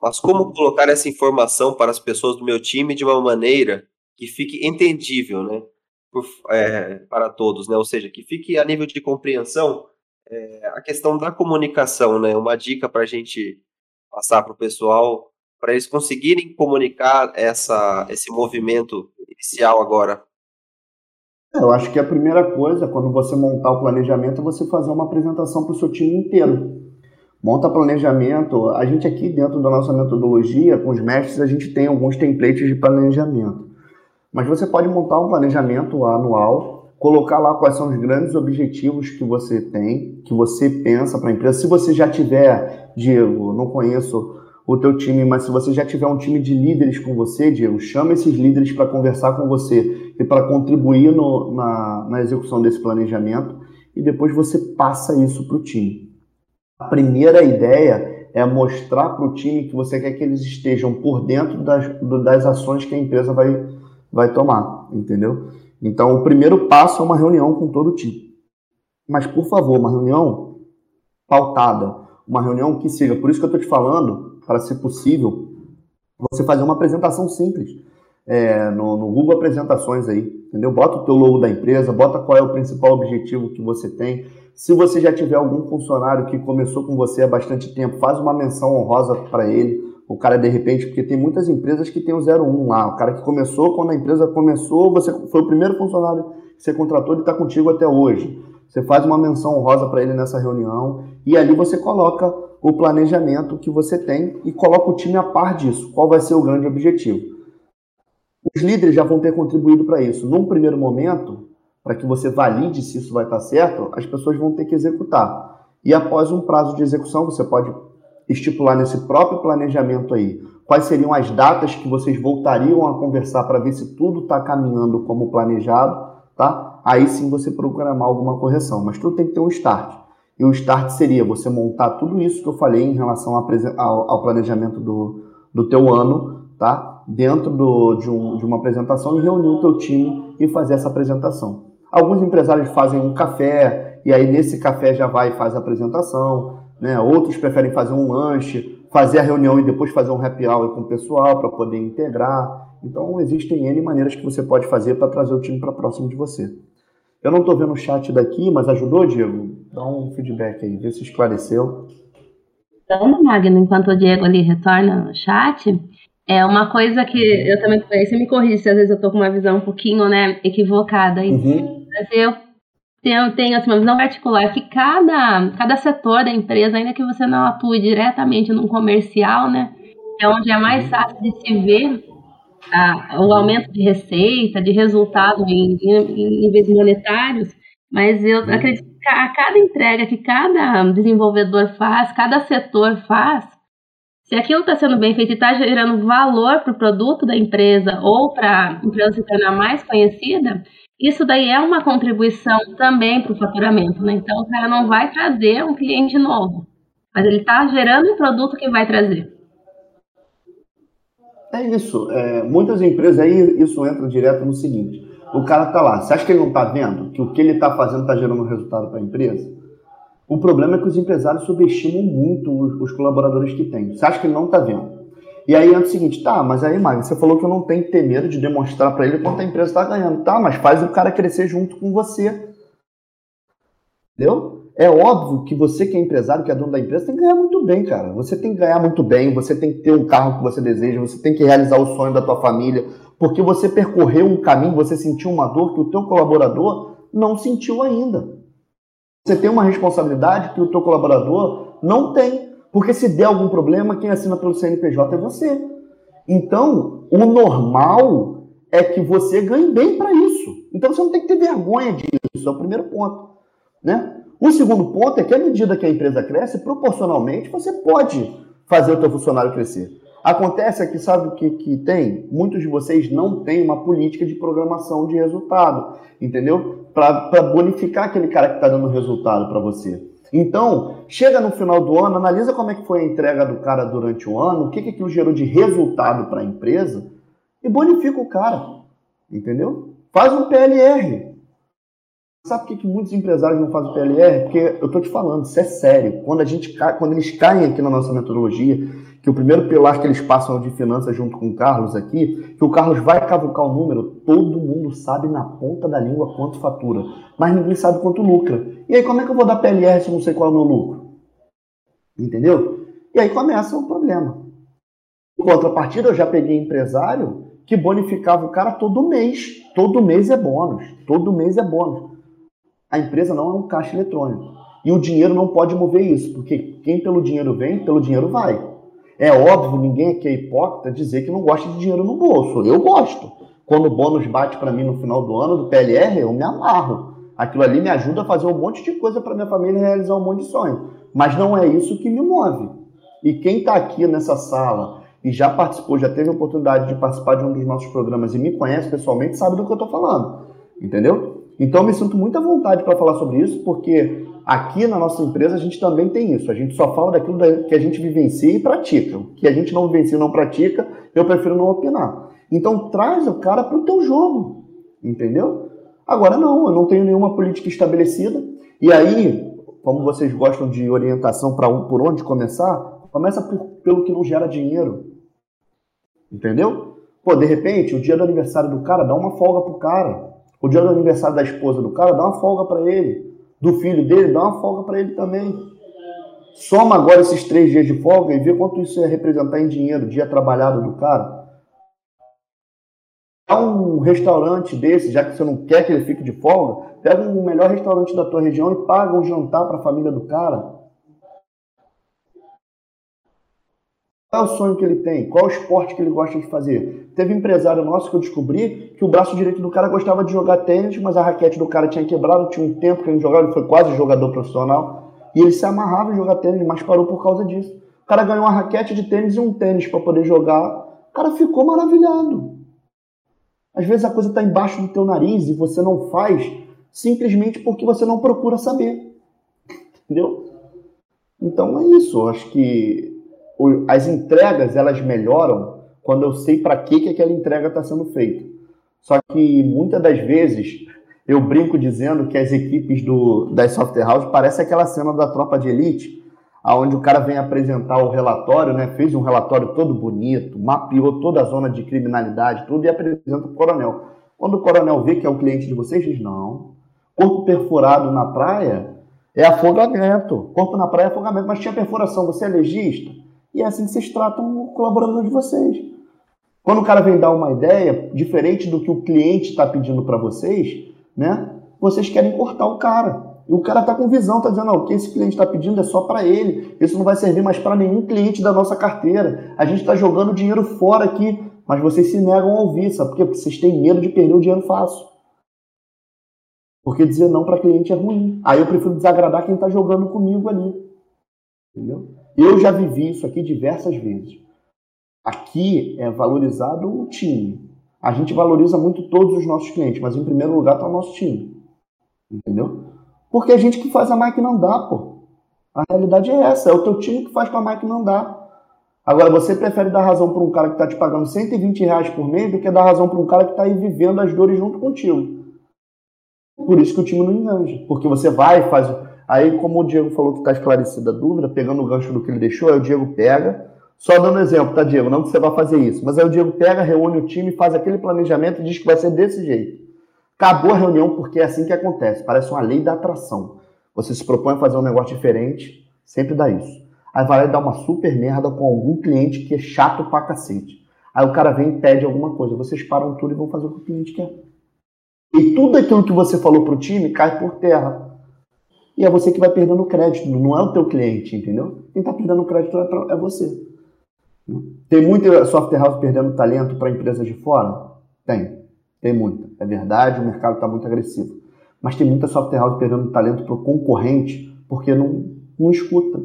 mas como colocar essa informação para as pessoas do meu time de uma maneira que fique entendível, né? Por, é, para todos, né? Ou seja, que fique a nível de compreensão é, a questão da comunicação, né? Uma dica para a gente passar para o pessoal, para eles conseguirem comunicar essa, esse movimento inicial agora. Eu acho que a primeira coisa, quando você montar o planejamento, é você fazer uma apresentação para o seu time inteiro. Monta planejamento. A gente aqui, dentro da nossa metodologia, com os mestres, a gente tem alguns templates de planejamento. Mas você pode montar um planejamento anual, colocar lá quais são os grandes objetivos que você tem, que você pensa para a empresa. Se você já tiver, Diego, não conheço o teu time, mas se você já tiver um time de líderes com você, Diego, chama esses líderes para conversar com você e para contribuir no, na, na execução desse planejamento e depois você passa isso para o time. A primeira ideia é mostrar para o time que você quer que eles estejam por dentro das, das ações que a empresa vai, vai tomar, entendeu? Então, o primeiro passo é uma reunião com todo o time. Mas, por favor, uma reunião pautada, uma reunião que siga. Por isso que eu estou te falando, para ser possível, você fazer uma apresentação simples é, no, no, Google Apresentações aí, entendeu? Bota o teu logo da empresa, bota qual é o principal objetivo que você tem. Se você já tiver algum funcionário que começou com você há bastante tempo, faz uma menção honrosa para ele o cara, de repente, porque tem muitas empresas que tem o 01 lá. O cara que começou, quando a empresa começou, você foi o primeiro funcionário que você contratou, ele está contigo até hoje. Você faz uma menção honrosa para ele nessa reunião e ali você coloca o planejamento que você tem e coloca o time a par disso. Qual vai ser o grande objetivo? Os líderes já vão ter contribuído para isso. Num primeiro momento, para que você valide se isso vai estar certo, as pessoas vão ter que executar. E após um prazo de execução, você pode estipular nesse próprio planejamento aí quais seriam as datas que vocês voltariam a conversar para ver se tudo está caminhando como planejado, tá? Aí sim você programar alguma correção, mas tudo tem que ter um start. E o start seria você montar tudo isso que eu falei em relação ao, planejamento do, do teu ano, tá? Dentro do, de, um, de uma apresentação e reunir o teu time e fazer essa apresentação. Alguns empresários fazem um café e aí nesse café já vai e faz a apresentação né? Outros preferem fazer um lanche, fazer a reunião e depois fazer um happy hour com o pessoal para poder integrar. Então, existem N maneiras que você pode fazer para trazer o time para próximo de você. Eu não estou vendo o chat daqui, mas ajudou, Diego? Dá um feedback aí, vê se esclareceu. Então, Magno, enquanto o Diego ali retorna no chat, é uma coisa que eu também, você me corrige se às vezes eu estou com uma visão um pouquinho, né, equivocada aí. Uhum. Mas eu tenho, tenho assim, uma visão particular que cada, cada setor da empresa, ainda que você não atue diretamente num comercial, né, é onde é mais fácil de se ver a, o aumento de receita, de resultado em, em níveis monetários, mas eu uhum. acredito que a cada entrega que cada desenvolvedor faz, cada setor faz, se aquilo está sendo bem feito e está gerando valor para o produto da empresa ou para a empresa se tornar mais conhecida, isso daí é uma contribuição também para o faturamento, né? Então o cara não vai trazer um cliente novo, mas ele está gerando um produto que vai trazer. É isso. É, muitas empresas aí isso entra direto no seguinte: o cara tá lá, você acha que ele não está vendo que o que ele está fazendo está gerando resultado para a empresa? O problema é que os empresários subestimam muito os, os colaboradores que têm. Você acha que ele não está vendo? E aí entra o seguinte, tá, mas aí, Magno, você falou que eu não tenho que ter medo de demonstrar para ele quanto a empresa está ganhando. Tá, mas faz o cara crescer junto com você. Entendeu? É óbvio que você que é empresário, que é dono da empresa, tem que ganhar muito bem, cara. Você tem que ganhar muito bem, você tem que ter um carro que você deseja, você tem que realizar o sonho da tua família, porque você percorreu um caminho, você sentiu uma dor que o teu colaborador não sentiu ainda. Você tem uma responsabilidade que o teu colaborador não tem, porque se der algum problema, quem assina pelo CNPJ é você. Então, o normal é que você ganhe bem para isso. Então você não tem que ter vergonha disso, é o primeiro ponto, né? O segundo ponto é que à medida que a empresa cresce, proporcionalmente você pode fazer o teu funcionário crescer. Acontece que sabe o que, que tem? Muitos de vocês não têm uma política de programação de resultado, entendeu? Para bonificar aquele cara que está dando resultado para você. Então, chega no final do ano, analisa como é que foi a entrega do cara durante o ano, o que, que aquilo gerou de resultado para a empresa e bonifica o cara, entendeu? Faz um PLR, Sabe por que, que muitos empresários não fazem PLR? Porque eu estou te falando, isso é sério. Quando, a gente cai, quando eles caem aqui na nossa metodologia, que o primeiro pilar que eles passam de finanças junto com o Carlos aqui, que o Carlos vai cavucar o número, todo mundo sabe na ponta da língua quanto fatura, mas ninguém sabe quanto lucra. E aí, como é que eu vou dar PLR se eu não sei qual é o meu lucro? Entendeu? E aí começa o problema. Em contrapartida, eu já peguei empresário que bonificava o cara todo mês. Todo mês é bônus. Todo mês é bônus. A empresa não é um caixa eletrônico. E o dinheiro não pode mover isso, porque quem pelo dinheiro vem, pelo dinheiro vai. É óbvio, ninguém aqui é hipócrita dizer que não gosta de dinheiro no bolso. Eu gosto. Quando o bônus bate para mim no final do ano do PLR, eu me amarro. Aquilo ali me ajuda a fazer um monte de coisa para minha família realizar um monte de sonho. Mas não é isso que me move. E quem está aqui nessa sala e já participou, já teve a oportunidade de participar de um dos nossos programas e me conhece pessoalmente, sabe do que eu estou falando. Entendeu? Então, eu me sinto muita vontade para falar sobre isso, porque aqui na nossa empresa a gente também tem isso. A gente só fala daquilo que a gente vivencia e pratica. O que a gente não vivencia e não pratica, eu prefiro não opinar. Então, traz o cara para o teu jogo, entendeu? Agora, não, eu não tenho nenhuma política estabelecida. E aí, como vocês gostam de orientação para por onde começar, começa por, pelo que não gera dinheiro. Entendeu? Pô, de repente, o dia do aniversário do cara, dá uma folga pro cara. O dia do aniversário da esposa do cara, dá uma folga para ele. Do filho dele, dá uma folga para ele também. Soma agora esses três dias de folga e vê quanto isso ia representar em dinheiro, dia trabalhado do cara. Dá um restaurante desse, já que você não quer que ele fique de folga, pega um melhor restaurante da tua região e paga um jantar para a família do cara. Qual é o sonho que ele tem? Qual é o esporte que ele gosta de fazer? Teve um empresário nosso que eu descobri que o braço direito do cara gostava de jogar tênis, mas a raquete do cara tinha quebrado, tinha um tempo que ele jogava, ele foi quase jogador profissional, e ele se amarrava em jogar tênis, mas parou por causa disso. O cara ganhou uma raquete de tênis e um tênis para poder jogar. O cara ficou maravilhado. Às vezes a coisa está embaixo do teu nariz e você não faz simplesmente porque você não procura saber. Entendeu? Então é isso. Eu acho que as entregas elas melhoram quando eu sei para que, que aquela entrega está sendo feita. Só que muitas das vezes eu brinco dizendo que as equipes do, das software house parece aquela cena da tropa de elite, aonde o cara vem apresentar o relatório, né? Fez um relatório todo bonito, mapeou toda a zona de criminalidade, tudo e apresenta o coronel. Quando o coronel vê que é o cliente de vocês, diz: não, corpo perfurado na praia é afogamento. Corpo na praia é afogamento, mas tinha perfuração. Você é legista? E é assim que vocês tratam o colaborador de vocês. Quando o cara vem dar uma ideia, diferente do que o cliente está pedindo para vocês, né? Vocês querem cortar o cara. E o cara está com visão, está dizendo, o que esse cliente está pedindo é só para ele. Isso não vai servir mais para nenhum cliente da nossa carteira. A gente está jogando dinheiro fora aqui, mas vocês se negam a ouvir, sabe por quê? Porque vocês têm medo de perder o dinheiro fácil. Porque dizer não para cliente é ruim. Aí eu prefiro desagradar quem está jogando comigo ali. Entendeu? Eu já vivi isso aqui diversas vezes. Aqui é valorizado o time. A gente valoriza muito todos os nossos clientes, mas em primeiro lugar está o nosso time. Entendeu? Porque é a gente que faz a máquina andar, pô. A realidade é essa, é o teu time que faz para a máquina andar. Agora, você prefere dar razão para um cara que está te pagando 120 reais por mês do que dar razão para um cara que está aí vivendo as dores junto contigo. Por isso que o time não enganja. Porque você vai e faz. Aí, como o Diego falou que está esclarecida a dúvida, pegando o gancho do que ele deixou, aí o Diego pega. Só dando exemplo, tá, Diego? Não que você vai fazer isso. Mas aí o Diego pega, reúne o time, faz aquele planejamento e diz que vai ser desse jeito. Acabou a reunião porque é assim que acontece. Parece uma lei da atração. Você se propõe a fazer um negócio diferente, sempre dá isso. Aí vai lá e dá uma super merda com algum cliente que é chato pra cacete. Aí o cara vem e pede alguma coisa. Vocês param tudo e vão fazer o que o cliente quer. E tudo aquilo que você falou pro time cai por terra. E é você que vai perdendo crédito, não é o teu cliente, entendeu? Quem tá perdendo crédito é, é você. Tem muita software house perdendo talento para empresas de fora? Tem. Tem muita. É verdade, o mercado está muito agressivo. Mas tem muita software house perdendo talento para o concorrente porque não, não escuta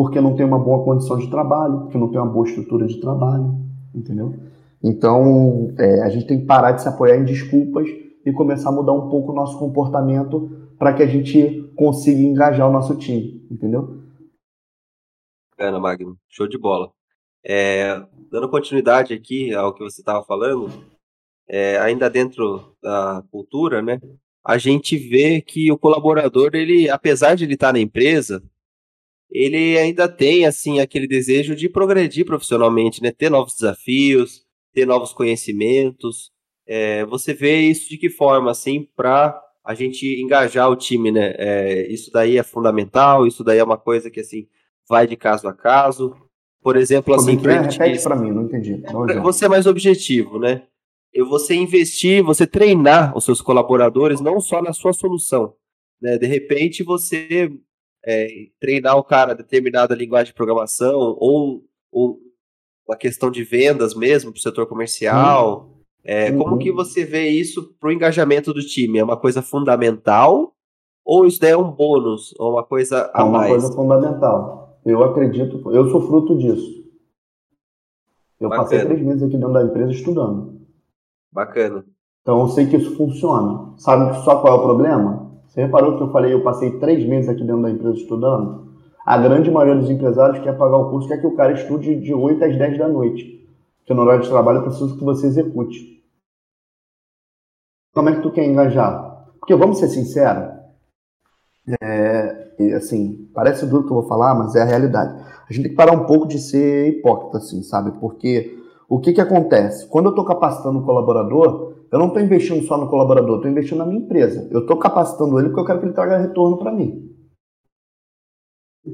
porque não tem uma boa condição de trabalho, porque não tem uma boa estrutura de trabalho, entendeu? Então, é, a gente tem que parar de se apoiar em desculpas e começar a mudar um pouco o nosso comportamento para que a gente consiga engajar o nosso time, entendeu? Ana Magno, show de bola. É, dando continuidade aqui ao que você estava falando, é, ainda dentro da cultura, né? A gente vê que o colaborador, ele, apesar de ele estar na empresa, ele ainda tem assim aquele desejo de progredir profissionalmente, né? Ter novos desafios, ter novos conhecimentos. É, você vê isso de que forma, assim, para a gente engajar o time, né? É, isso daí é fundamental. Isso daí é uma coisa que assim vai de caso a caso. Por exemplo, Como assim, é? repete para mim, não entendi. você é mais objetivo, né? Eu você investir, você treinar os seus colaboradores não só na sua solução, né? De repente você é, treinar o cara determinada linguagem de programação ou, ou uma questão de vendas mesmo para o setor comercial. Uhum. É, como que você vê isso para o engajamento do time? É uma coisa fundamental ou isso daí é um bônus ou uma coisa a é uma mais? coisa fundamental. Eu acredito, eu sou fruto disso. Eu Bacana. passei três meses aqui dentro da empresa estudando. Bacana. Então eu sei que isso funciona. Sabe só qual é o problema? Você reparou que eu falei, eu passei três meses aqui dentro da empresa estudando? A grande maioria dos empresários quer pagar o curso, quer que o cara estude de 8 às 10 da noite. Porque no horário de trabalho eu preciso que você execute. Como é que tu quer engajar? Porque vamos ser sinceros, é, assim, parece duro que eu vou falar, mas é a realidade. A gente tem que parar um pouco de ser hipócrita, assim, sabe? Porque o que que acontece? Quando eu estou capacitando o colaborador, eu não estou investindo só no colaborador, estou investindo na minha empresa. Eu estou capacitando ele porque eu quero que ele traga retorno para mim.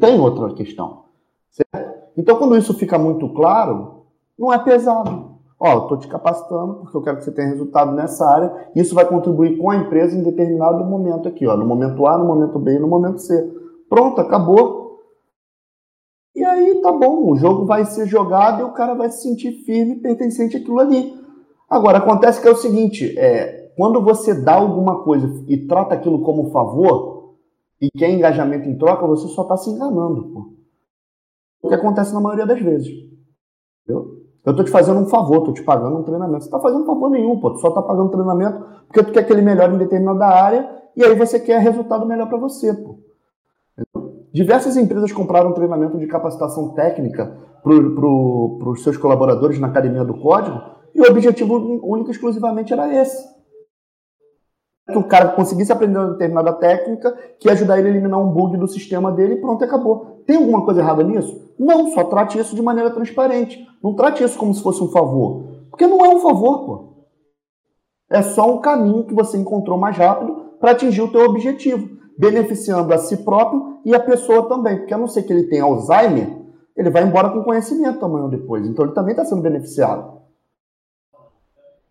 Tem outra questão. Certo? Então, quando isso fica muito claro, não é pesado. Ó, eu estou te capacitando porque eu quero que você tenha resultado nessa área. Isso vai contribuir com a empresa em determinado momento aqui, ó, no momento A, no momento B e no momento C. Pronto, acabou. E aí tá bom, o jogo vai ser jogado e o cara vai se sentir firme, pertencente àquilo ali. Agora, acontece que é o seguinte: é, quando você dá alguma coisa e trata aquilo como favor, e quer engajamento em troca, você só está se enganando. Pô. O que acontece na maioria das vezes. Entendeu? Eu estou te fazendo um favor, estou te pagando um treinamento. Você está fazendo favor nenhum, pô. Tu só está pagando treinamento porque tu quer que ele melhore em determinada área e aí você quer resultado melhor para você, pô. Diversas empresas compraram treinamento de capacitação técnica para os seus colaboradores na academia do código e o objetivo único exclusivamente era esse. Que o cara conseguisse aprender uma determinada técnica que ia ajudar ele a eliminar um bug do sistema dele e pronto, acabou. Tem alguma coisa errada nisso? Não, só trate isso de maneira transparente. Não trate isso como se fosse um favor. Porque não é um favor, pô. É só um caminho que você encontrou mais rápido para atingir o teu objetivo, beneficiando a si próprio e a pessoa também. Porque a não ser que ele tenha Alzheimer, ele vai embora com conhecimento amanhã ou depois. Então ele também está sendo beneficiado.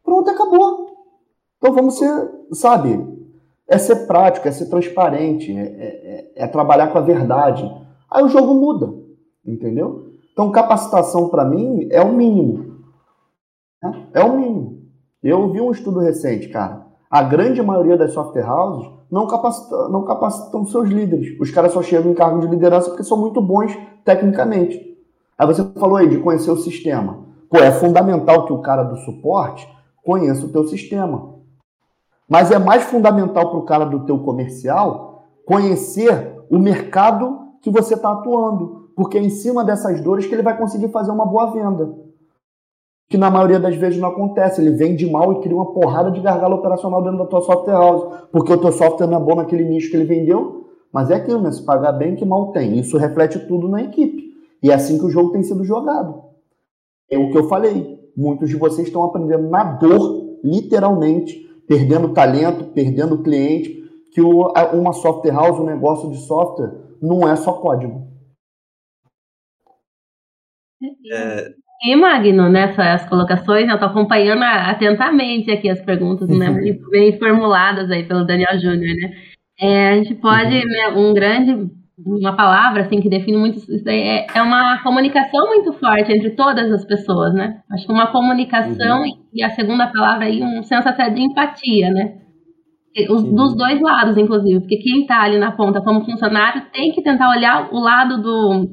Pronto, acabou. Então vamos ser, sabe, é ser prático, é ser transparente, é, é, é, é trabalhar com a verdade. Aí o jogo muda, entendeu? Então capacitação para mim é o mínimo. Né? É o mínimo. Eu vi um estudo recente, cara. A grande maioria das software houses não capacitam, não capacitam seus líderes. Os caras só chegam em cargo de liderança porque são muito bons tecnicamente. Aí você falou aí de conhecer o sistema. Pô, é fundamental que o cara do suporte conheça o teu sistema. Mas é mais fundamental para o cara do teu comercial conhecer o mercado que você está atuando. porque é em cima dessas dores que ele vai conseguir fazer uma boa venda. Que na maioria das vezes não acontece. Ele vende mal e cria uma porrada de gargalo operacional dentro da tua software house, porque o teu software não é bom naquele nicho que ele vendeu. Mas é aquilo, né? Se pagar bem, que mal tem. Isso reflete tudo na equipe. E é assim que o jogo tem sido jogado. É o que eu falei. Muitos de vocês estão aprendendo na dor, literalmente, perdendo talento, perdendo cliente, que uma software house, um negócio de software, não é só código. É... E Magno, nessas colocações, eu estou acompanhando atentamente aqui as perguntas, né, bem formuladas aí pelo Daniel Júnior, né? É, a gente pode, uhum. né, um grande uma palavra assim que define muito isso é, é uma comunicação muito forte entre todas as pessoas, né? Acho que uma comunicação uhum. e a segunda palavra aí um senso até de empatia, né? Os, uhum. Dos dois lados, inclusive, porque quem está ali na ponta como funcionário tem que tentar olhar o lado do,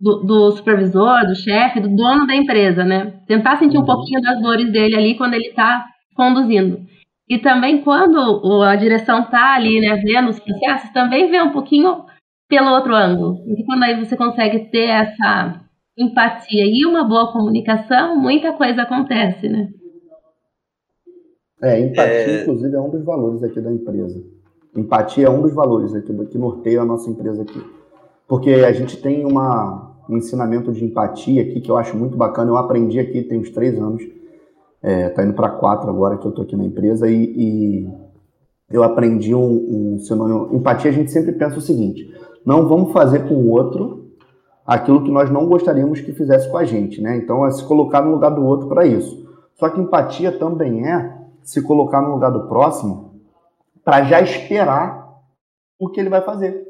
do, do supervisor, do chefe, do dono da empresa, né? Tentar sentir uhum. um pouquinho das dores dele ali quando ele está conduzindo. E também quando a direção está ali, né, vendo os processos, também vê um pouquinho pelo outro ângulo. E quando aí você consegue ter essa empatia e uma boa comunicação, muita coisa acontece, né? É, empatia, é... inclusive, é um dos valores aqui da empresa. Empatia é um dos valores aqui, que norteia a nossa empresa aqui. Porque a gente tem uma, um ensinamento de empatia aqui que eu acho muito bacana. Eu aprendi aqui tem uns três anos. É, tá indo para quatro agora que eu tô aqui na empresa e, e eu aprendi um, um sinônimo. Empatia, a gente sempre pensa o seguinte: não vamos fazer com o outro aquilo que nós não gostaríamos que fizesse com a gente, né? Então é se colocar no lugar do outro para isso. Só que empatia também é se colocar no lugar do próximo para já esperar o que ele vai fazer.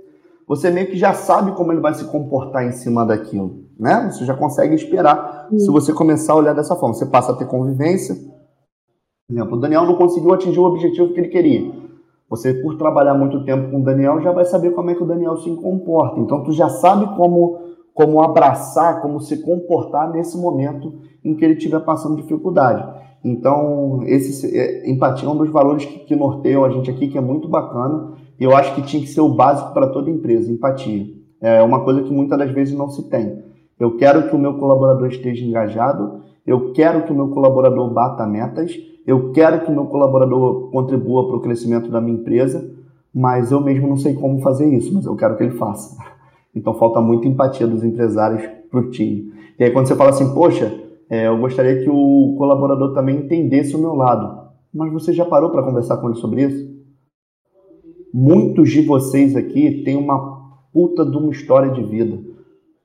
Você meio que já sabe como ele vai se comportar em cima daquilo, né? Você já consegue esperar se você começar a olhar dessa forma. Você passa a ter convivência. Por exemplo, o Daniel não conseguiu atingir o objetivo que ele queria. Você, por trabalhar muito tempo com o Daniel, já vai saber como é que o Daniel se comporta. Então, tu já sabe como, como abraçar, como se comportar nesse momento em que ele estiver passando dificuldade. Então, esse é, empatia é um dos valores que, que norteiam a gente aqui, que é muito bacana. E eu acho que tinha que ser o básico para toda empresa, empatia. É uma coisa que muitas das vezes não se tem. Eu quero que o meu colaborador esteja engajado, eu quero que o meu colaborador bata metas, eu quero que o meu colaborador contribua para o crescimento da minha empresa, mas eu mesmo não sei como fazer isso, mas eu quero que ele faça. Então falta muita empatia dos empresários para o time. E aí quando você fala assim, poxa, é, eu gostaria que o colaborador também entendesse o meu lado. Mas você já parou para conversar com ele sobre isso? Muitos de vocês aqui têm uma puta de uma história de vida.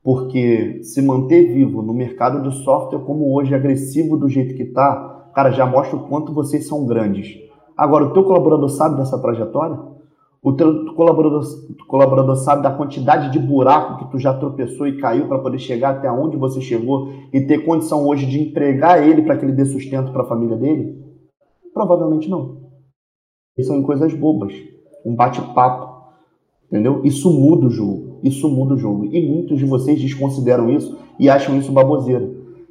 Porque se manter vivo no mercado de software como hoje, agressivo do jeito que está, Cara, já mostra o quanto vocês são grandes. Agora, o teu colaborador sabe dessa trajetória? O teu colaborador, colaborador sabe da quantidade de buraco que tu já tropeçou e caiu para poder chegar até onde você chegou e ter condição hoje de entregar ele para que ele dê sustento para a família dele? Provavelmente não. Isso são coisas bobas. Um bate-papo. Entendeu? Isso muda o jogo. Isso muda o jogo. E muitos de vocês desconsideram isso e acham isso baboseira.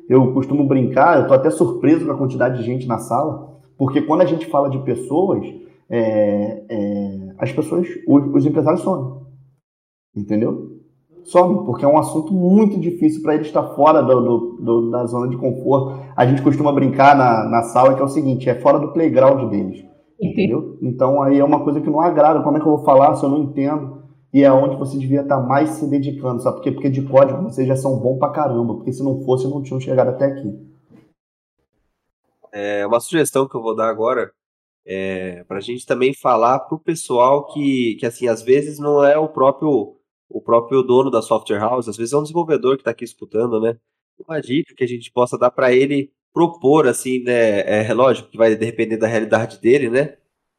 Eu costumo brincar, eu estou até surpreso com a quantidade de gente na sala, porque quando a gente fala de pessoas, é, é, as pessoas, os, os empresários somem. Entendeu? Somem, porque é um assunto muito difícil para eles estar fora do, do, do, da zona de conforto. A gente costuma brincar na, na sala que é o seguinte, é fora do playground deles. Entendeu? Então aí é uma coisa que não agrada. Como é que eu vou falar se eu não entendo? e é onde você devia estar mais se dedicando, sabe por quê? Porque de código vocês já são bom pra caramba, porque se não fosse, não tinham chegado até aqui. É, uma sugestão que eu vou dar agora é para a gente também falar para o pessoal que, que, assim, às vezes não é o próprio o próprio dono da software house, às vezes é um desenvolvedor que está aqui escutando, né? Uma dica que a gente possa dar para ele propor, assim, né? É lógico que vai depender da realidade dele, né?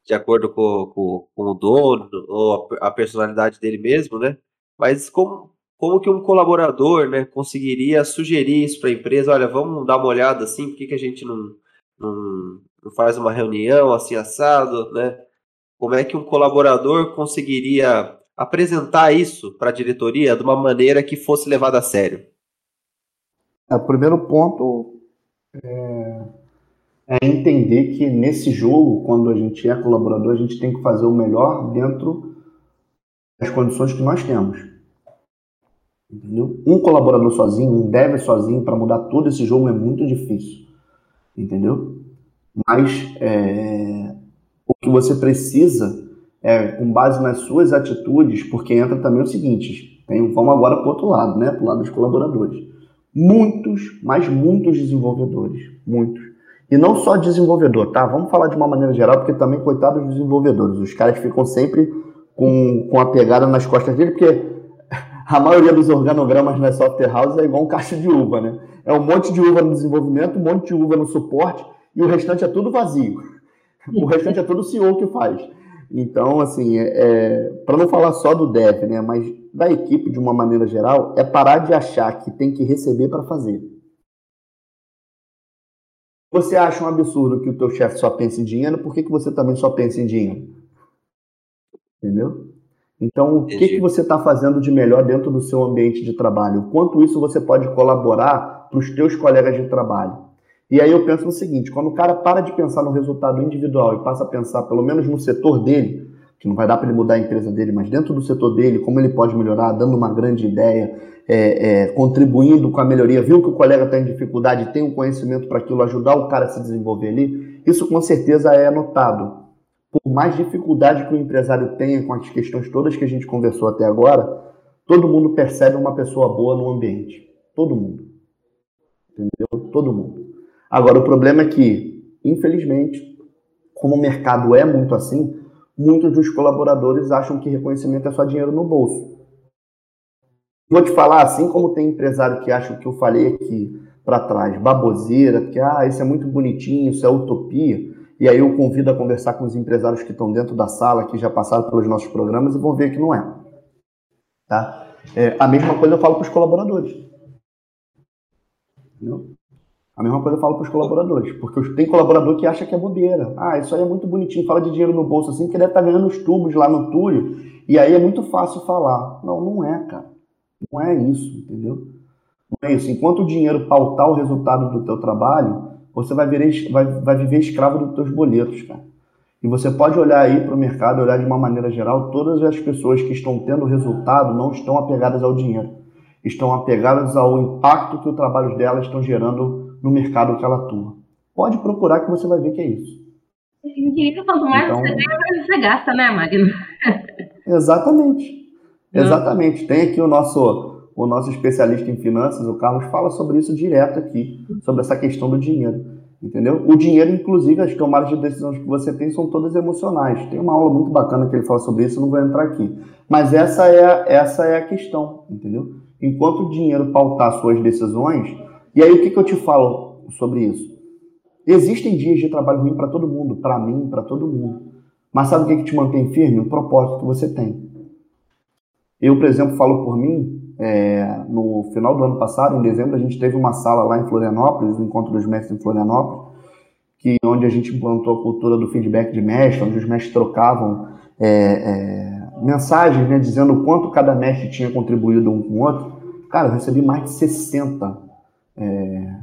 de acordo com, com, com o dono ou a, personalidade dele mesmo, né? Mas como, como que um colaborador né, conseguiria sugerir isso para a empresa? Olha, vamos dar uma olhada assim, por que, que a gente não, não faz uma reunião assim assado, né? Como é que um colaborador conseguiria apresentar isso para a diretoria de uma maneira que fosse levada a sério? É, o primeiro ponto é é entender que nesse jogo, quando a gente é colaborador, a gente tem que fazer o melhor dentro das condições que nós temos. Entendeu? Um colaborador sozinho, um dev sozinho, para mudar todo esse jogo é muito difícil. Entendeu? Mas é, o que você precisa é, com base nas suas atitudes, porque entra também o seguinte: tem, vamos agora para o outro lado, né? Para o lado dos colaboradores. Muitos, mas muitos desenvolvedores. Muitos. E não só desenvolvedor, tá? Vamos falar de uma maneira geral, porque também, coitados dos desenvolvedores, os caras ficam sempre com, com a pegada nas costas dele, porque a maioria dos organogramas na software house é igual um caixa de uva, né? É um monte de uva no desenvolvimento, um monte de uva no suporte e o restante é tudo vazio. O restante é tudo o CEO que faz. Então, assim, é, é para não falar só do dev, né, mas da equipe de uma maneira geral, é parar de achar que tem que receber para fazer. Você acha um absurdo que o teu chefe só pense em dinheiro, por que, que você também só pensa em dinheiro? Entendeu? Então, o que, que você está fazendo de melhor dentro do seu ambiente de trabalho? O quanto isso você pode colaborar para os teus colegas de trabalho? E aí eu penso no seguinte, quando o cara para de pensar no resultado individual e passa a pensar pelo menos no setor dele, que não vai dar para ele mudar a empresa dele, mas dentro do setor dele, como ele pode melhorar, dando uma grande ideia, é, é, contribuindo com a melhoria, viu que o colega está em dificuldade, tem um conhecimento para aquilo, ajudar o cara a se desenvolver ali, isso com certeza é notado por mais dificuldade que o empresário tenha com as questões todas que a gente conversou até agora, todo mundo percebe uma pessoa boa no ambiente. Todo mundo. Entendeu? Todo mundo. Agora, o problema é que, infelizmente, como o mercado é muito assim, muitos dos colaboradores acham que reconhecimento é só dinheiro no bolso. Vou te falar, assim como tem empresário que acha o que eu falei aqui para trás, baboseira, que ah, isso é muito bonitinho, isso é utopia. E aí eu convido a conversar com os empresários que estão dentro da sala, que já passaram pelos nossos programas e vão ver que não é. Tá? É, a mesma coisa eu falo para os colaboradores. Entendeu? A mesma coisa eu falo para os colaboradores, porque tem colaborador que acha que é bobeira. Ah, isso aí é muito bonitinho, fala de dinheiro no bolso assim, que deve estar tá ganhando os tubos lá no Túlio, e aí é muito fácil falar. Não, não é, cara. Não é isso, entendeu? Não é isso. Enquanto o dinheiro pautar o resultado do teu trabalho, você vai, viver, vai, vai viver escravo dos teus boletos, cara. E você pode olhar aí para o mercado, olhar de uma maneira geral, todas as pessoas que estão tendo resultado não estão apegadas ao dinheiro. Estão apegadas ao impacto que o trabalho delas estão gerando no mercado que ela atua. Pode procurar que você vai ver que é isso. E quanto mais então, você ganha, mais você gasta, né, Magno? Exatamente. Exatamente. Tem aqui o nosso o nosso especialista em finanças, o Carlos, fala sobre isso direto aqui, sobre essa questão do dinheiro. Entendeu? O dinheiro, inclusive, as tomadas de decisões que você tem são todas emocionais. Tem uma aula muito bacana que ele fala sobre isso, eu não vou entrar aqui. Mas essa é, essa é a questão, entendeu? Enquanto o dinheiro pautar suas decisões, e aí o que, que eu te falo sobre isso? Existem dias de trabalho ruim para todo mundo, para mim, para todo mundo. Mas sabe o que, que te mantém firme? O propósito que você tem. Eu, por exemplo, falo por mim, é, no final do ano passado, em dezembro, a gente teve uma sala lá em Florianópolis, o Encontro dos Mestres em Florianópolis, que, onde a gente implantou a cultura do feedback de mestre, onde os mestres trocavam é, é, mensagens, né, dizendo o quanto cada mestre tinha contribuído um com o outro. Cara, eu recebi mais de 60 é,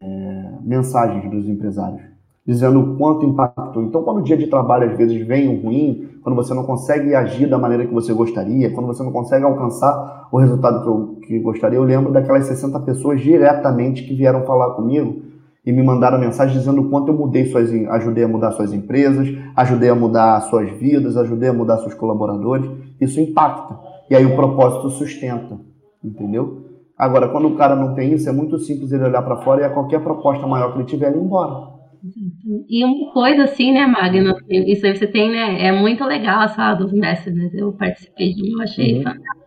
é, mensagens dos empresários dizendo o quanto impactou. Então, quando o dia de trabalho às vezes vem ruim, quando você não consegue agir da maneira que você gostaria, quando você não consegue alcançar o resultado que eu que gostaria, eu lembro daquelas 60 pessoas diretamente que vieram falar comigo e me mandaram mensagem dizendo o quanto eu mudei suas, ajudei a mudar suas empresas, ajudei a mudar suas vidas, ajudei a mudar seus colaboradores. Isso impacta. E aí o propósito sustenta, entendeu? Agora, quando o cara não tem isso, é muito simples ele olhar para fora e a qualquer proposta maior que ele tiver, ele ir embora. E uma coisa assim, né, Magno? Isso aí você tem, né? É muito legal a sala dos mestres, né? Eu participei de um, achei uhum. fantástico.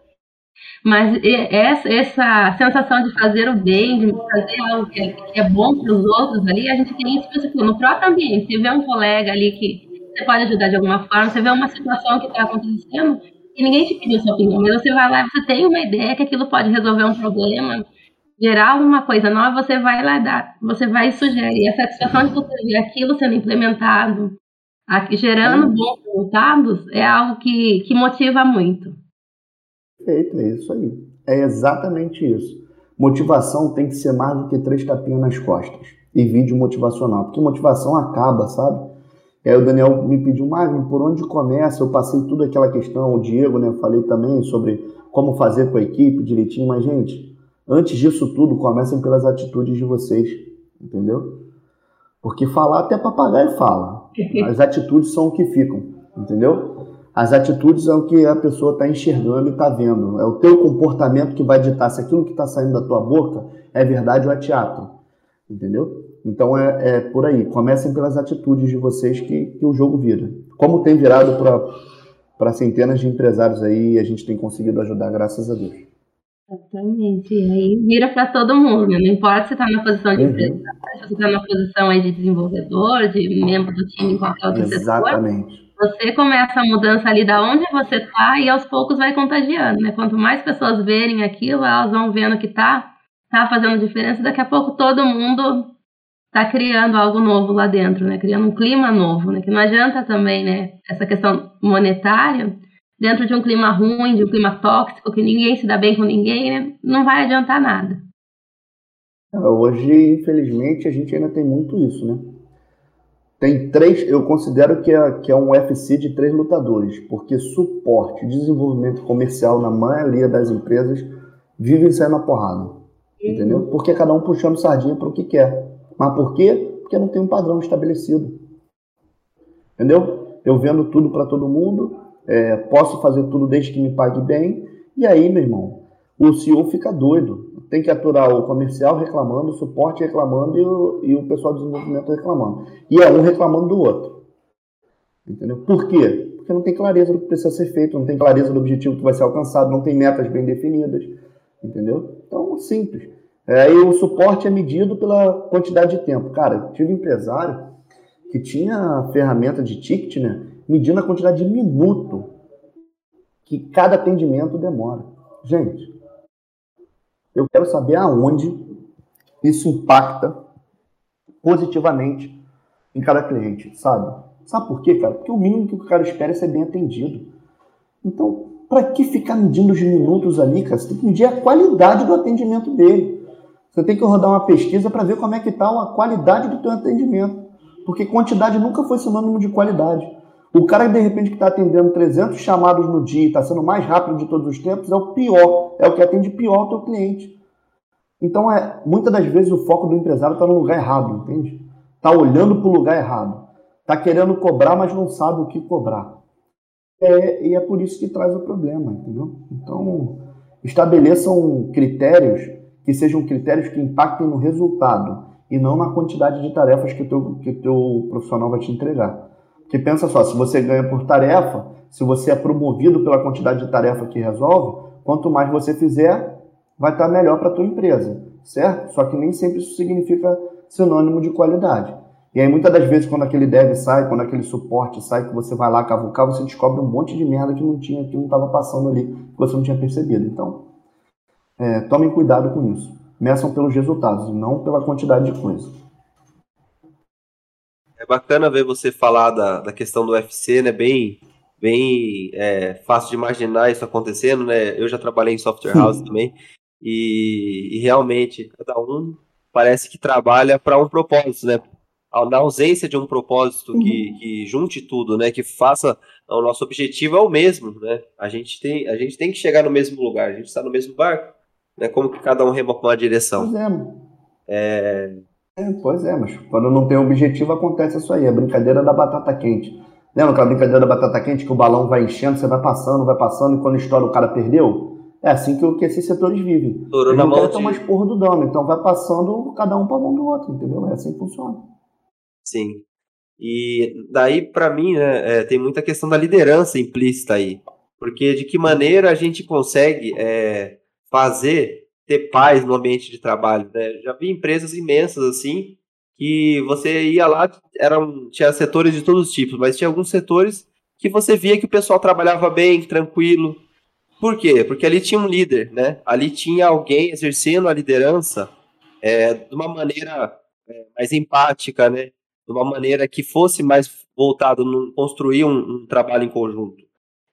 Mas essa, essa sensação de fazer o bem, de fazer algo que é, que é bom para os outros ali, a gente tem isso tipo, no próprio ambiente. Você vê um colega ali que você pode ajudar de alguma forma, você vê uma situação que está acontecendo e ninguém te pediu sua opinião, mas você vai lá você tem uma ideia que aquilo pode resolver um problema gerar alguma coisa nova, você vai lá dar, você vai sugerir. A satisfação de você ver aquilo sendo implementado, aqui, gerando bons resultados, é algo que, que motiva muito. Perfeito, é isso aí. É exatamente isso. Motivação tem que ser mais do que três tapinhas nas costas e vídeo motivacional, porque motivação acaba, sabe? E aí o Daniel me pediu, Magno, por onde começa? Eu passei tudo aquela questão, o Diego, né? Eu falei também sobre como fazer com a equipe direitinho, mas, gente, antes disso tudo, comecem pelas atitudes de vocês, entendeu? Porque falar até papagaio fala. As atitudes são o que ficam, entendeu? As atitudes é o que a pessoa está enxergando e está vendo. É o teu comportamento que vai ditar se aquilo que está saindo da tua boca é verdade ou é teatro. Entendeu? Então é, é por aí. Comecem pelas atitudes de vocês que, que o jogo vira. Como tem virado para centenas de empresários aí, a gente tem conseguido ajudar, graças a Deus. Exatamente. E aí vira para todo mundo. Não importa se está na posição de uhum. empresário, se você está na posição aí de desenvolvedor, de membro do time em qualquer outro Exatamente. setor. Você começa a mudança ali da onde você está e aos poucos vai contagiando, né? Quanto mais pessoas verem aquilo, elas vão vendo que tá, tá fazendo diferença. Daqui a pouco todo mundo tá criando algo novo lá dentro, né? Criando um clima novo, né? Que não adianta também, né? Essa questão monetária dentro de um clima ruim, de um clima tóxico, que ninguém se dá bem com ninguém, né? Não vai adiantar nada. Hoje, infelizmente, a gente ainda tem muito isso, né? Tem três, eu considero que é, que é um UFC de três lutadores, porque suporte, desenvolvimento comercial na maioria das empresas vivem saindo na porrada. Entendeu? Porque cada um puxando sardinha para o que quer. Mas por quê? Porque não tem um padrão estabelecido. Entendeu? Eu vendo tudo para todo mundo, é, posso fazer tudo desde que me pague bem, e aí, meu irmão, o CEO fica doido tem que aturar o comercial reclamando, o suporte reclamando e o, e o pessoal de desenvolvimento reclamando. E é um reclamando do outro. Entendeu? Por quê? Porque não tem clareza do que precisa ser feito, não tem clareza do objetivo que vai ser alcançado, não tem metas bem definidas. Entendeu? Então, simples. É, e o suporte é medido pela quantidade de tempo. Cara, tive um empresário que tinha ferramenta de ticket, né? Medindo a quantidade de minuto que cada atendimento demora. Gente, eu quero saber aonde isso impacta positivamente em cada cliente, sabe? Sabe por quê, cara? Porque o mínimo que o cara espera é ser bem atendido. Então, para que ficar medindo os minutos ali, cara? Você tem que medir a qualidade do atendimento dele. Você tem que rodar uma pesquisa para ver como é que está a qualidade do teu atendimento. Porque quantidade nunca foi sinônimo de qualidade. O cara que de repente está atendendo 300 chamados no dia e está sendo mais rápido de todos os tempos é o pior, é o que atende pior o teu cliente. Então, é, muitas das vezes o foco do empresário está no lugar errado, entende? Está olhando para o lugar errado. Está querendo cobrar, mas não sabe o que cobrar. É, e é por isso que traz o problema, entendeu? Então, estabeleçam critérios que sejam critérios que impactem no resultado e não na quantidade de tarefas que o teu, que teu profissional vai te entregar. Porque pensa só, se você ganha por tarefa, se você é promovido pela quantidade de tarefa que resolve, quanto mais você fizer, vai estar melhor para a tua empresa, certo? Só que nem sempre isso significa sinônimo de qualidade. E aí muitas das vezes quando aquele dev sai, quando aquele suporte sai, que você vai lá cavucar, você descobre um monte de merda que não tinha, que não estava passando ali, que você não tinha percebido. Então, é, tomem cuidado com isso. Meçam pelos resultados, não pela quantidade de coisa bacana ver você falar da, da questão do UFC, né? Bem, bem é, fácil de imaginar isso acontecendo, né? Eu já trabalhei em software house também e, e, realmente cada um parece que trabalha para um propósito, né? Na ausência de um propósito uhum. que, que junte tudo, né? Que faça o nosso objetivo é o mesmo, né? A gente tem, a gente tem que chegar no mesmo lugar, a gente está no mesmo barco, né? Como que cada um rema para uma direção. É, é, pois é, mas quando não tem objetivo acontece isso aí, a brincadeira da batata quente. Lembra aquela brincadeira da batata quente que o balão vai enchendo, você vai passando, vai passando e quando estoura o cara perdeu? É assim que, que esses setores vivem. Estourou Eles não querem tomar esporro do dono, então vai passando cada um para mão do outro, entendeu? É assim que funciona. Sim. E daí, para mim, né, é, tem muita questão da liderança implícita aí. Porque de que maneira a gente consegue é, fazer ter paz no ambiente de trabalho. Né? Já vi empresas imensas assim que você ia lá, eram, tinha setores de todos os tipos, mas tinha alguns setores que você via que o pessoal trabalhava bem, tranquilo. Por quê? Porque ali tinha um líder, né? Ali tinha alguém exercendo a liderança é, de uma maneira é, mais empática, né? De uma maneira que fosse mais voltado em construir um, um trabalho em conjunto.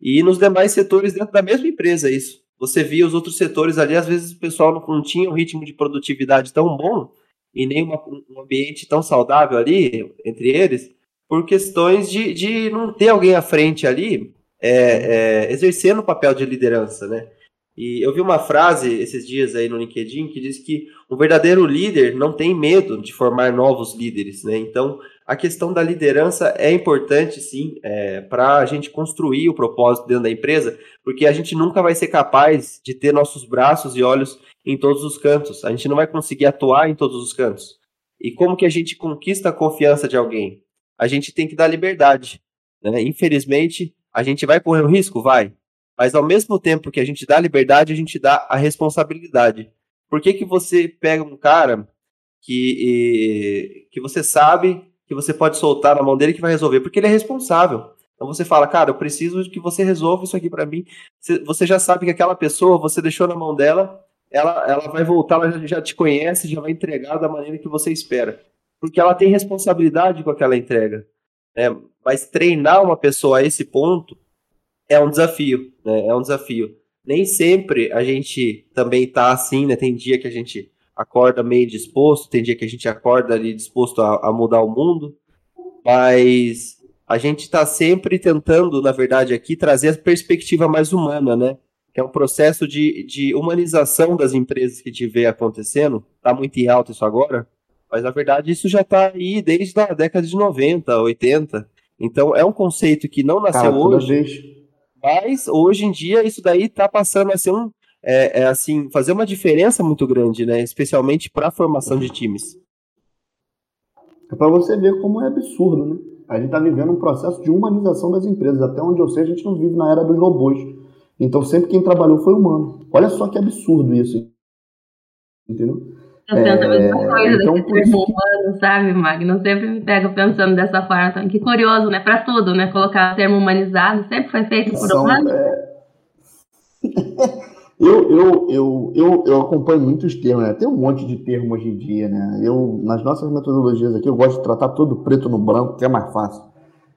E nos demais setores dentro da mesma empresa, isso você via os outros setores ali, às vezes o pessoal não, não tinha um ritmo de produtividade tão bom e nem uma, um ambiente tão saudável ali entre eles, por questões de, de não ter alguém à frente ali é, é, exercendo o papel de liderança, né? E eu vi uma frase esses dias aí no LinkedIn que diz que um verdadeiro líder não tem medo de formar novos líderes, né? Então, a questão da liderança é importante, sim, é, para a gente construir o propósito dentro da empresa, porque a gente nunca vai ser capaz de ter nossos braços e olhos em todos os cantos. A gente não vai conseguir atuar em todos os cantos. E como que a gente conquista a confiança de alguém? A gente tem que dar liberdade. Né? Infelizmente, a gente vai correr o risco? Vai. Mas ao mesmo tempo que a gente dá liberdade, a gente dá a responsabilidade. Por que, que você pega um cara que, que você sabe que você pode soltar na mão dele que vai resolver? Porque ele é responsável. Então você fala, cara, eu preciso que você resolva isso aqui para mim. Você já sabe que aquela pessoa, você deixou na mão dela, ela, ela vai voltar, ela já te conhece, já vai entregar da maneira que você espera. Porque ela tem responsabilidade com aquela entrega. Né? Mas treinar uma pessoa a esse ponto é um desafio, né? É um desafio. Nem sempre a gente também tá assim, né? Tem dia que a gente acorda meio disposto, tem dia que a gente acorda ali disposto a, a mudar o mundo, mas a gente está sempre tentando, na verdade, aqui trazer a perspectiva mais humana, né? Que é um processo de, de humanização das empresas que gente vê acontecendo. Está muito em alta isso agora, mas na verdade isso já está aí desde a década de 90, 80. Então é um conceito que não nasceu Cara, hoje. Mas hoje em dia isso daí está passando a ser um, é, é, assim, fazer uma diferença muito grande, né? Especialmente para a formação de times. É para você ver como é absurdo, né? A gente está vivendo um processo de humanização das empresas. Até onde eu sei, a gente não vive na era dos robôs. Então sempre quem trabalhou foi humano. Olha só que absurdo isso. Entendeu? Eu penso a mesma é, coisa então, desse termo humano, sabe, Magno? Sempre me pego pensando dessa forma. Então, que curioso, né? Para tudo, né? Colocar o termo humanizado sempre foi feito por São, humanos. É... eu, eu, eu, eu, eu acompanho muitos termos, né? Tem um monte de termos hoje em dia, né? Eu, nas nossas metodologias aqui, eu gosto de tratar todo preto no branco, que é mais fácil.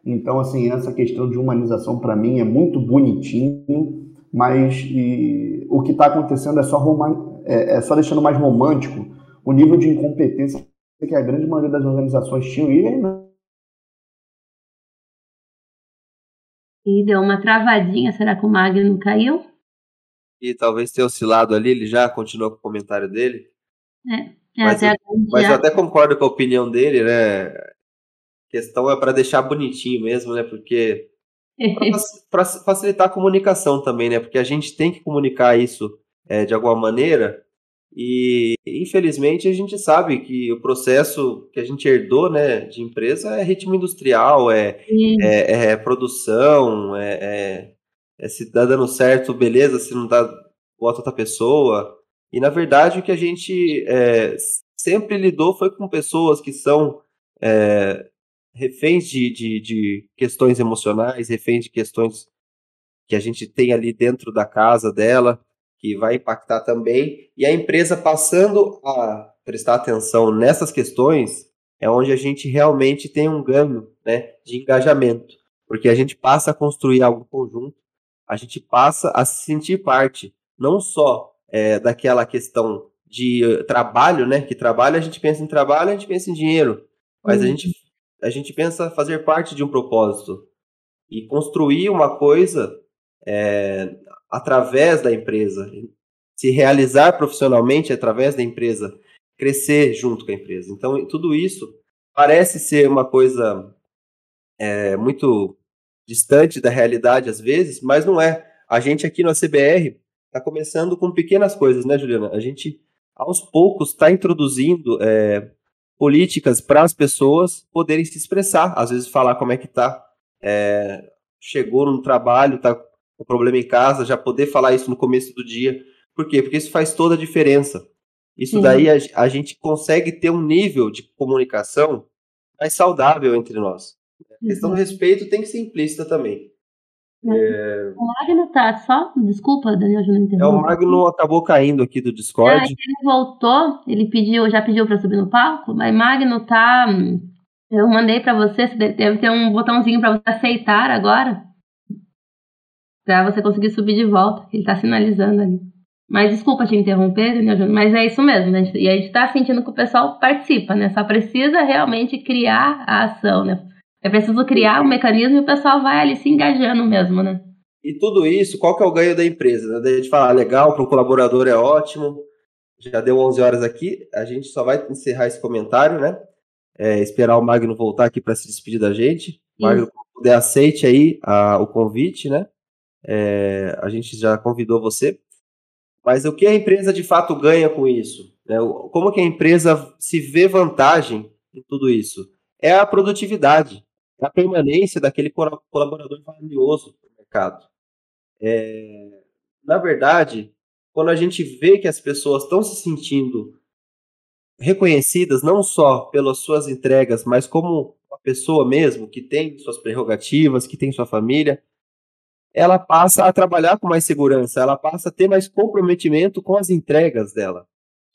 Então, assim, essa questão de humanização para mim é muito bonitinho, mas e, o que está acontecendo é só, é, é só deixando mais romântico o nível de incompetência que a grande maioria das organizações tinham e ainda E deu uma travadinha, será que o Magno caiu? E talvez tenha oscilado ali, ele já continuou com o comentário dele. É, é mas, eu, mas eu até concordo com a opinião dele, né? A questão é para deixar bonitinho mesmo, né? Porque para facilitar a comunicação também, né? Porque a gente tem que comunicar isso é, de alguma maneira e, infelizmente, a gente sabe que o processo que a gente herdou né, de empresa é ritmo industrial, é, é, é, produção, é, é, se tá dando certo, beleza, se não dá, bota outra pessoa. E, na verdade, o que a gente é, sempre lidou foi com pessoas que são é, reféns de, de, de questões emocionais, reféns de questões que a gente tem ali dentro da casa dela que vai impactar também, e a empresa passando a prestar atenção nessas questões, é onde a gente realmente tem um ganho né, de engajamento, porque a gente passa a construir algo conjunto, a gente passa a se sentir parte, não só é, daquela questão de trabalho, né? Que trabalho a gente pensa em trabalho, a gente pensa em dinheiro, mas uhum. a, gente, a gente pensa fazer parte de um propósito e construir uma coisa é, através da empresa, se realizar profissionalmente através da empresa, crescer junto com a empresa. Então, tudo isso parece ser uma coisa é, muito distante da realidade às vezes, mas não é. A gente aqui no ACBR está começando com pequenas coisas, né, Juliana? A gente, aos poucos, está introduzindo é, políticas para as pessoas poderem se expressar, às vezes falar como é que está. É, chegou no trabalho, está o problema em casa, já poder falar isso no começo do dia. Por quê? Porque isso faz toda a diferença. Isso Sim. daí a, a, gente consegue ter um nível de comunicação mais saudável entre nós. A questão do respeito tem que ser implícita também. É... O Magno tá só. Desculpa, Daniel, já não É, o Magno acabou caindo aqui do Discord. Ah, ele voltou, ele pediu, já pediu para subir no palco, mas Magno tá. Eu mandei para você, deve ter um botãozinho para você aceitar agora para você conseguir subir de volta. Ele está sinalizando ali. Mas desculpa te interromper, Daniel Júnior, mas é isso mesmo, né? E a gente está sentindo que o pessoal participa, né? Só precisa realmente criar a ação, né? É preciso criar um mecanismo e o pessoal vai ali se engajando mesmo, né? E tudo isso, qual que é o ganho da empresa? Né? A gente fala, ah, legal, para o colaborador é ótimo, já deu 11 horas aqui, a gente só vai encerrar esse comentário, né? É, esperar o Magno voltar aqui para se despedir da gente. Magno, se puder, aceite aí a, o convite, né? É, a gente já convidou você. Mas o que a empresa de fato ganha com isso? Né? Como que a empresa se vê vantagem em tudo isso? É a produtividade, a permanência daquele colaborador valioso no mercado. É, na verdade, quando a gente vê que as pessoas estão se sentindo reconhecidas não só pelas suas entregas, mas como uma pessoa mesmo que tem suas prerrogativas, que tem sua família, ela passa a trabalhar com mais segurança, ela passa a ter mais comprometimento com as entregas dela.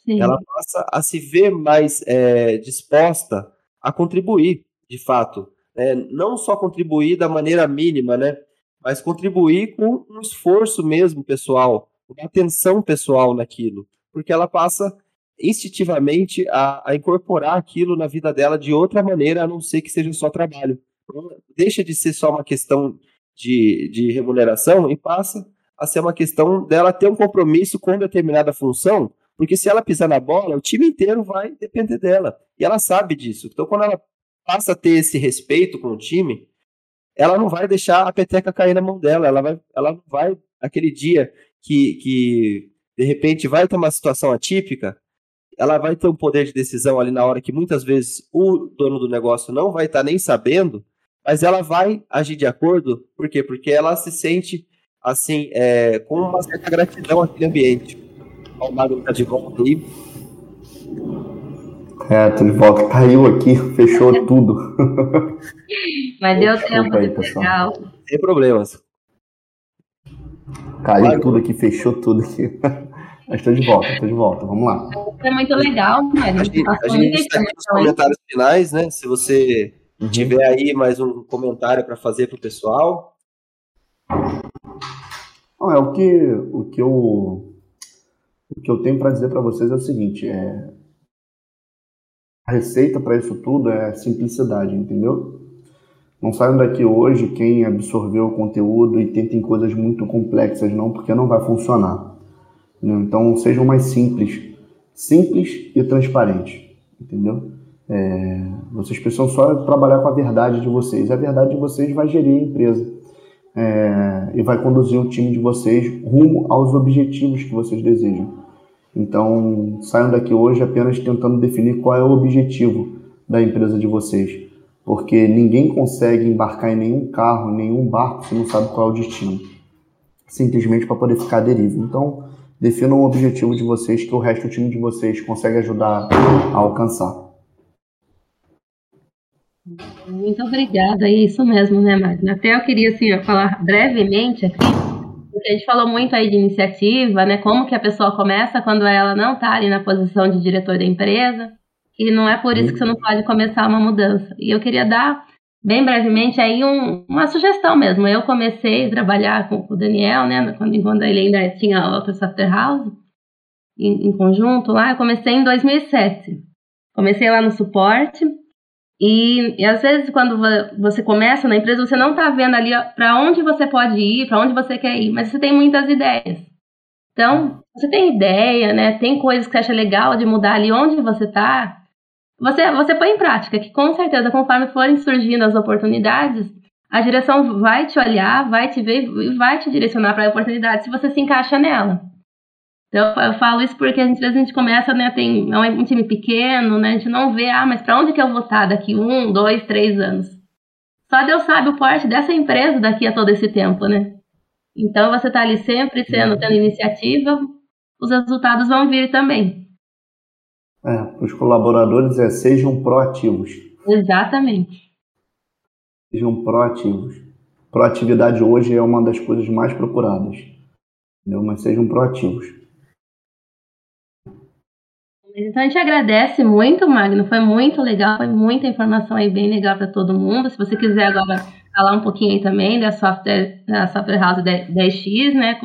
Sim. Ela passa a se ver mais é, disposta a contribuir, de fato. É, não só contribuir da maneira mínima, né? Mas contribuir com um esforço mesmo pessoal, uma atenção pessoal naquilo. Porque ela passa instintivamente a, a, incorporar aquilo na vida dela de outra maneira, a não ser que seja só trabalho. Então, deixa de ser só uma questão de, de remuneração e passa a ser uma questão dela ter um compromisso com determinada função, porque se ela pisar na bola, o time inteiro vai depender dela. E ela sabe disso. Então, quando ela passa a ter esse respeito com o time, ela não vai deixar a peteca cair na mão dela. Ela vai, ela não vai, aquele dia que, que de repente vai ter uma situação atípica, ela vai ter um poder de decisão ali na hora que muitas vezes o dono do negócio não vai estar tá nem sabendo, mas ela vai agir de acordo, por quê? Porque ela se sente, assim, é, com uma certa gratidão àquele ambiente. O Mago tá de volta aí. É, tô de volta. Caiu aqui, fechou tudo. Mas deu tempo, aí, pessoal. Sem problemas. Caiu Mago. tudo aqui, fechou tudo aqui. Mas estou de volta, estou de volta. Vamos lá. É muito legal, Mário. A gente, a gente está aqui nos comentários finais, né? Se você Uhum. Tiver aí mais um comentário para fazer para o pessoal. Não, é o que o que eu o que eu tenho para dizer para vocês é o seguinte, é a receita para isso tudo é simplicidade, entendeu? Não saiam daqui hoje quem absorveu o conteúdo e tentem coisas muito complexas, não, porque não vai funcionar. Entendeu? Então sejam mais simples, simples e transparentes, entendeu? É, vocês precisam só trabalhar com a verdade de vocês. A verdade de vocês vai gerir a empresa é, e vai conduzir o time de vocês rumo aos objetivos que vocês desejam. Então, saiam daqui hoje apenas tentando definir qual é o objetivo da empresa de vocês, porque ninguém consegue embarcar em nenhum carro, em nenhum barco se não sabe qual é o destino, simplesmente para poder ficar à deriva. Então, definam o objetivo de vocês que o resto do time de vocês consegue ajudar a alcançar. Muito obrigada, é isso mesmo, né, Magna? Até eu queria assim, falar brevemente aqui, porque a gente falou muito aí de iniciativa, né? Como que a pessoa começa quando ela não está ali na posição de diretor da empresa, e não é por isso que você não pode começar uma mudança. E eu queria dar, bem brevemente, aí um, uma sugestão mesmo. Eu comecei a trabalhar com o Daniel, né? Quando, quando ele ainda tinha outra software house, em, em conjunto lá, eu comecei em 2007. Comecei lá no suporte, e, e, às vezes, quando você começa na empresa, você não está vendo ali para onde você pode ir, para onde você quer ir, mas você tem muitas ideias. Então, você tem ideia, né? Tem coisas que você acha legal de mudar ali onde você está. Você, você põe em prática, que com certeza, conforme forem surgindo as oportunidades, a direção vai te olhar, vai te ver e vai te direcionar para a oportunidade se você se encaixa nela. Então, eu falo isso porque a gente, a gente começa, né, tem é um time pequeno, né, a gente não vê, ah, mas para onde que eu vou estar daqui um, dois, três anos? Só Deus sabe o porte dessa empresa daqui a todo esse tempo, né? Então, você está ali sempre sendo, tendo iniciativa, os resultados vão vir também. É, para os colaboradores é sejam proativos. Exatamente. Sejam proativos. Proatividade hoje é uma das coisas mais procuradas. Entendeu? Mas sejam proativos. Então a gente agradece muito, Magno. Foi muito legal, foi muita informação aí bem legal para todo mundo. Se você quiser agora falar um pouquinho aí também da software, da software house 10X, né?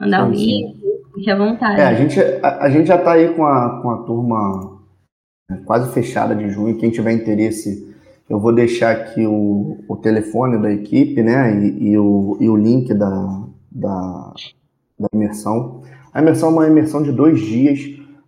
Mandar o um link, fique à vontade. É, a gente, a, a gente já está aí com a, com a turma é, quase fechada de junho. Quem tiver interesse Eu vou deixar aqui o, o telefone da equipe, né? E, e, o, e o link da, da, da imersão. A imersão é uma imersão de dois dias,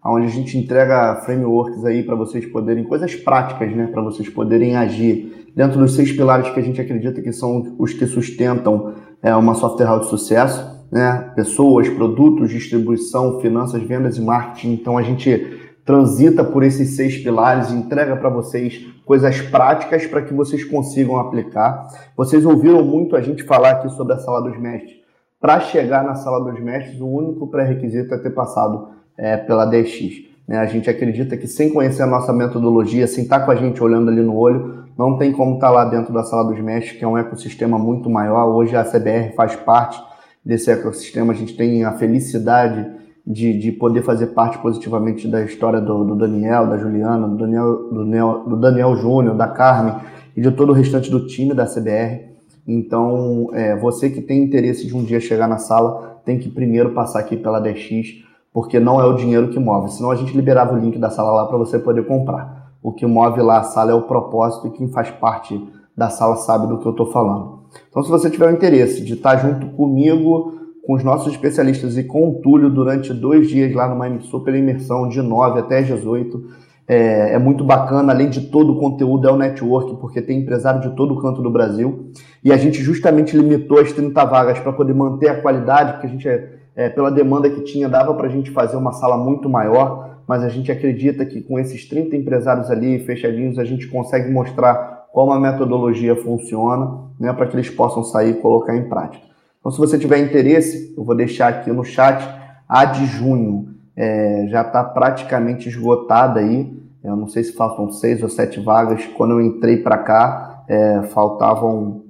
onde a gente entrega frameworks aí para vocês poderem, coisas práticas, né? Para vocês poderem agir dentro dos seis pilares que a gente acredita que são os que sustentam é, uma software house de sucesso, né? Pessoas, produtos, distribuição, finanças, vendas e marketing. Então a gente transita por esses seis pilares e entrega para vocês coisas práticas para que vocês consigam aplicar. Vocês ouviram muito a gente falar aqui sobre a sala dos mestres. Para chegar na sala dos mestres, o único pré-requisito é ter passado é, pela DX. Né? A gente acredita que sem conhecer a nossa metodologia, sem estar tá com a gente olhando ali no olho, não tem como estar tá lá dentro da sala dos mestres, que é um ecossistema muito maior. Hoje a CBR faz parte desse ecossistema. A gente tem a felicidade de, de poder fazer parte positivamente da história do, do Daniel, da Juliana, do Daniel, do Daniel, do Daniel Júnior, da Carmen e de todo o restante do time da CBR. Então, é, você que tem interesse de um dia chegar na sala, tem que primeiro passar aqui pela DX, porque não é o dinheiro que move. Senão a gente liberava o link da sala lá para você poder comprar. O que move lá a sala é o propósito e quem faz parte da sala sabe do que eu estou falando. Então, se você tiver o interesse de estar junto comigo, com os nossos especialistas e com o Túlio durante dois dias lá numa super imersão de 9 até 18, é, é, muito bacana, além de todo o conteúdo, é o network, porque tem empresário de todo o canto do Brasil. E a gente justamente limitou as 30 vagas para poder manter a qualidade, porque a gente, é, é pela demanda que tinha, dava para a gente fazer uma sala muito maior, mas a gente acredita que com esses 30 empresários ali fechadinhos, a gente consegue mostrar como a metodologia funciona, né, para que eles possam sair e colocar em prática. Então, se você tiver interesse, eu vou deixar aqui no chat a de junho é, já está praticamente esgotada aí. Eu não sei se faltam seis ou sete vagas. Quando eu entrei para cá, é, faltavam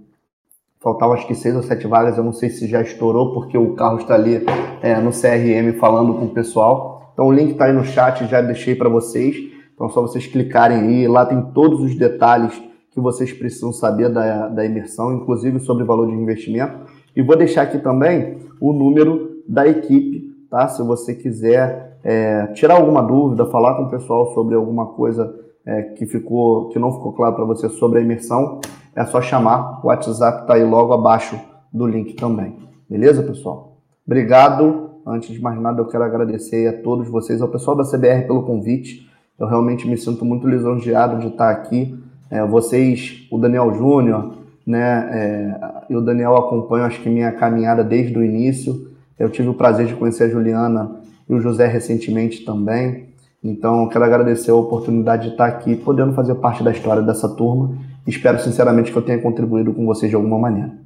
faltavam acho que seis ou sete vagas. Eu não sei se já estourou porque o carro está ali é, no CRM falando com o pessoal. Então o link está aí no chat, já deixei para vocês. Então é só vocês clicarem aí. Lá tem todos os detalhes que vocês precisam saber da, da imersão, inclusive sobre valor de investimento. E vou deixar aqui também o número da equipe tá? Se você quiser é, tirar alguma dúvida, falar com o pessoal sobre alguma coisa é, que ficou, que não ficou claro para você sobre a imersão, é só chamar. O WhatsApp está aí logo abaixo do link também. Beleza, pessoal? Obrigado. Antes de mais nada, eu quero agradecer a todos vocês, ao pessoal da CBR pelo convite. Eu realmente me sinto muito lisonjeado de estar aqui. É, vocês, o Daniel Júnior, né, é, e o Daniel acompanham, acho que minha caminhada desde o início. Eu tive o prazer de conhecer a Juliana e o José recentemente também. Então, quero agradecer a oportunidade de estar aqui, podendo fazer parte da história dessa turma. Espero sinceramente que eu tenha contribuído com vocês de alguma maneira.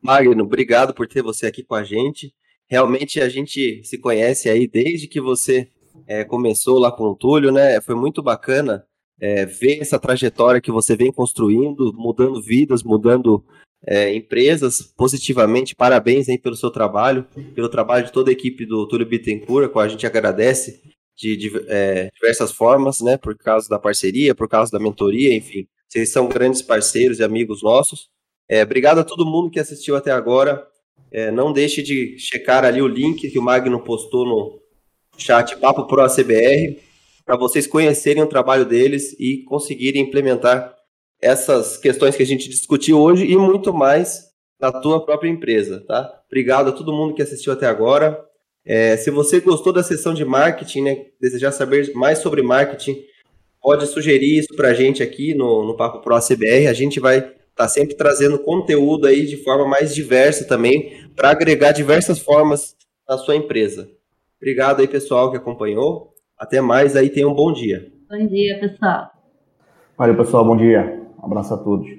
Magno, obrigado por ter você aqui com a gente. Realmente a gente se conhece aí desde que você é, começou lá com o Túlio, né? Foi muito bacana é, ver essa trajetória que você vem construindo, mudando vidas, mudando é, empresas positivamente. Parabéns aí pelo seu trabalho, pelo trabalho de toda a equipe do Túlio Bittencourt, a a gente agradece de, de é, diversas formas, né? Por causa da parceria, por causa da mentoria, enfim. Vocês são grandes parceiros e amigos nossos. É, obrigado a todo mundo que assistiu até agora. É, não deixe de checar ali o link que o Magno postou no chat Papo Pro ACBR para vocês conhecerem o trabalho deles e conseguirem implementar essas questões que a gente discutiu hoje e muito mais na tua própria empresa, tá? Obrigado a todo mundo que assistiu até agora. É, se você gostou da sessão de marketing, né, desejar saber mais sobre marketing, pode sugerir isso para a gente aqui no, no Papo Pro ACBR. A gente vai estar tá sempre trazendo conteúdo aí de forma mais diversa também, para agregar diversas formas na sua empresa. Obrigado aí, pessoal, que acompanhou. Até mais aí, tenha um bom dia. Bom dia, pessoal. Valeu, pessoal, bom dia. Um abraço a todos.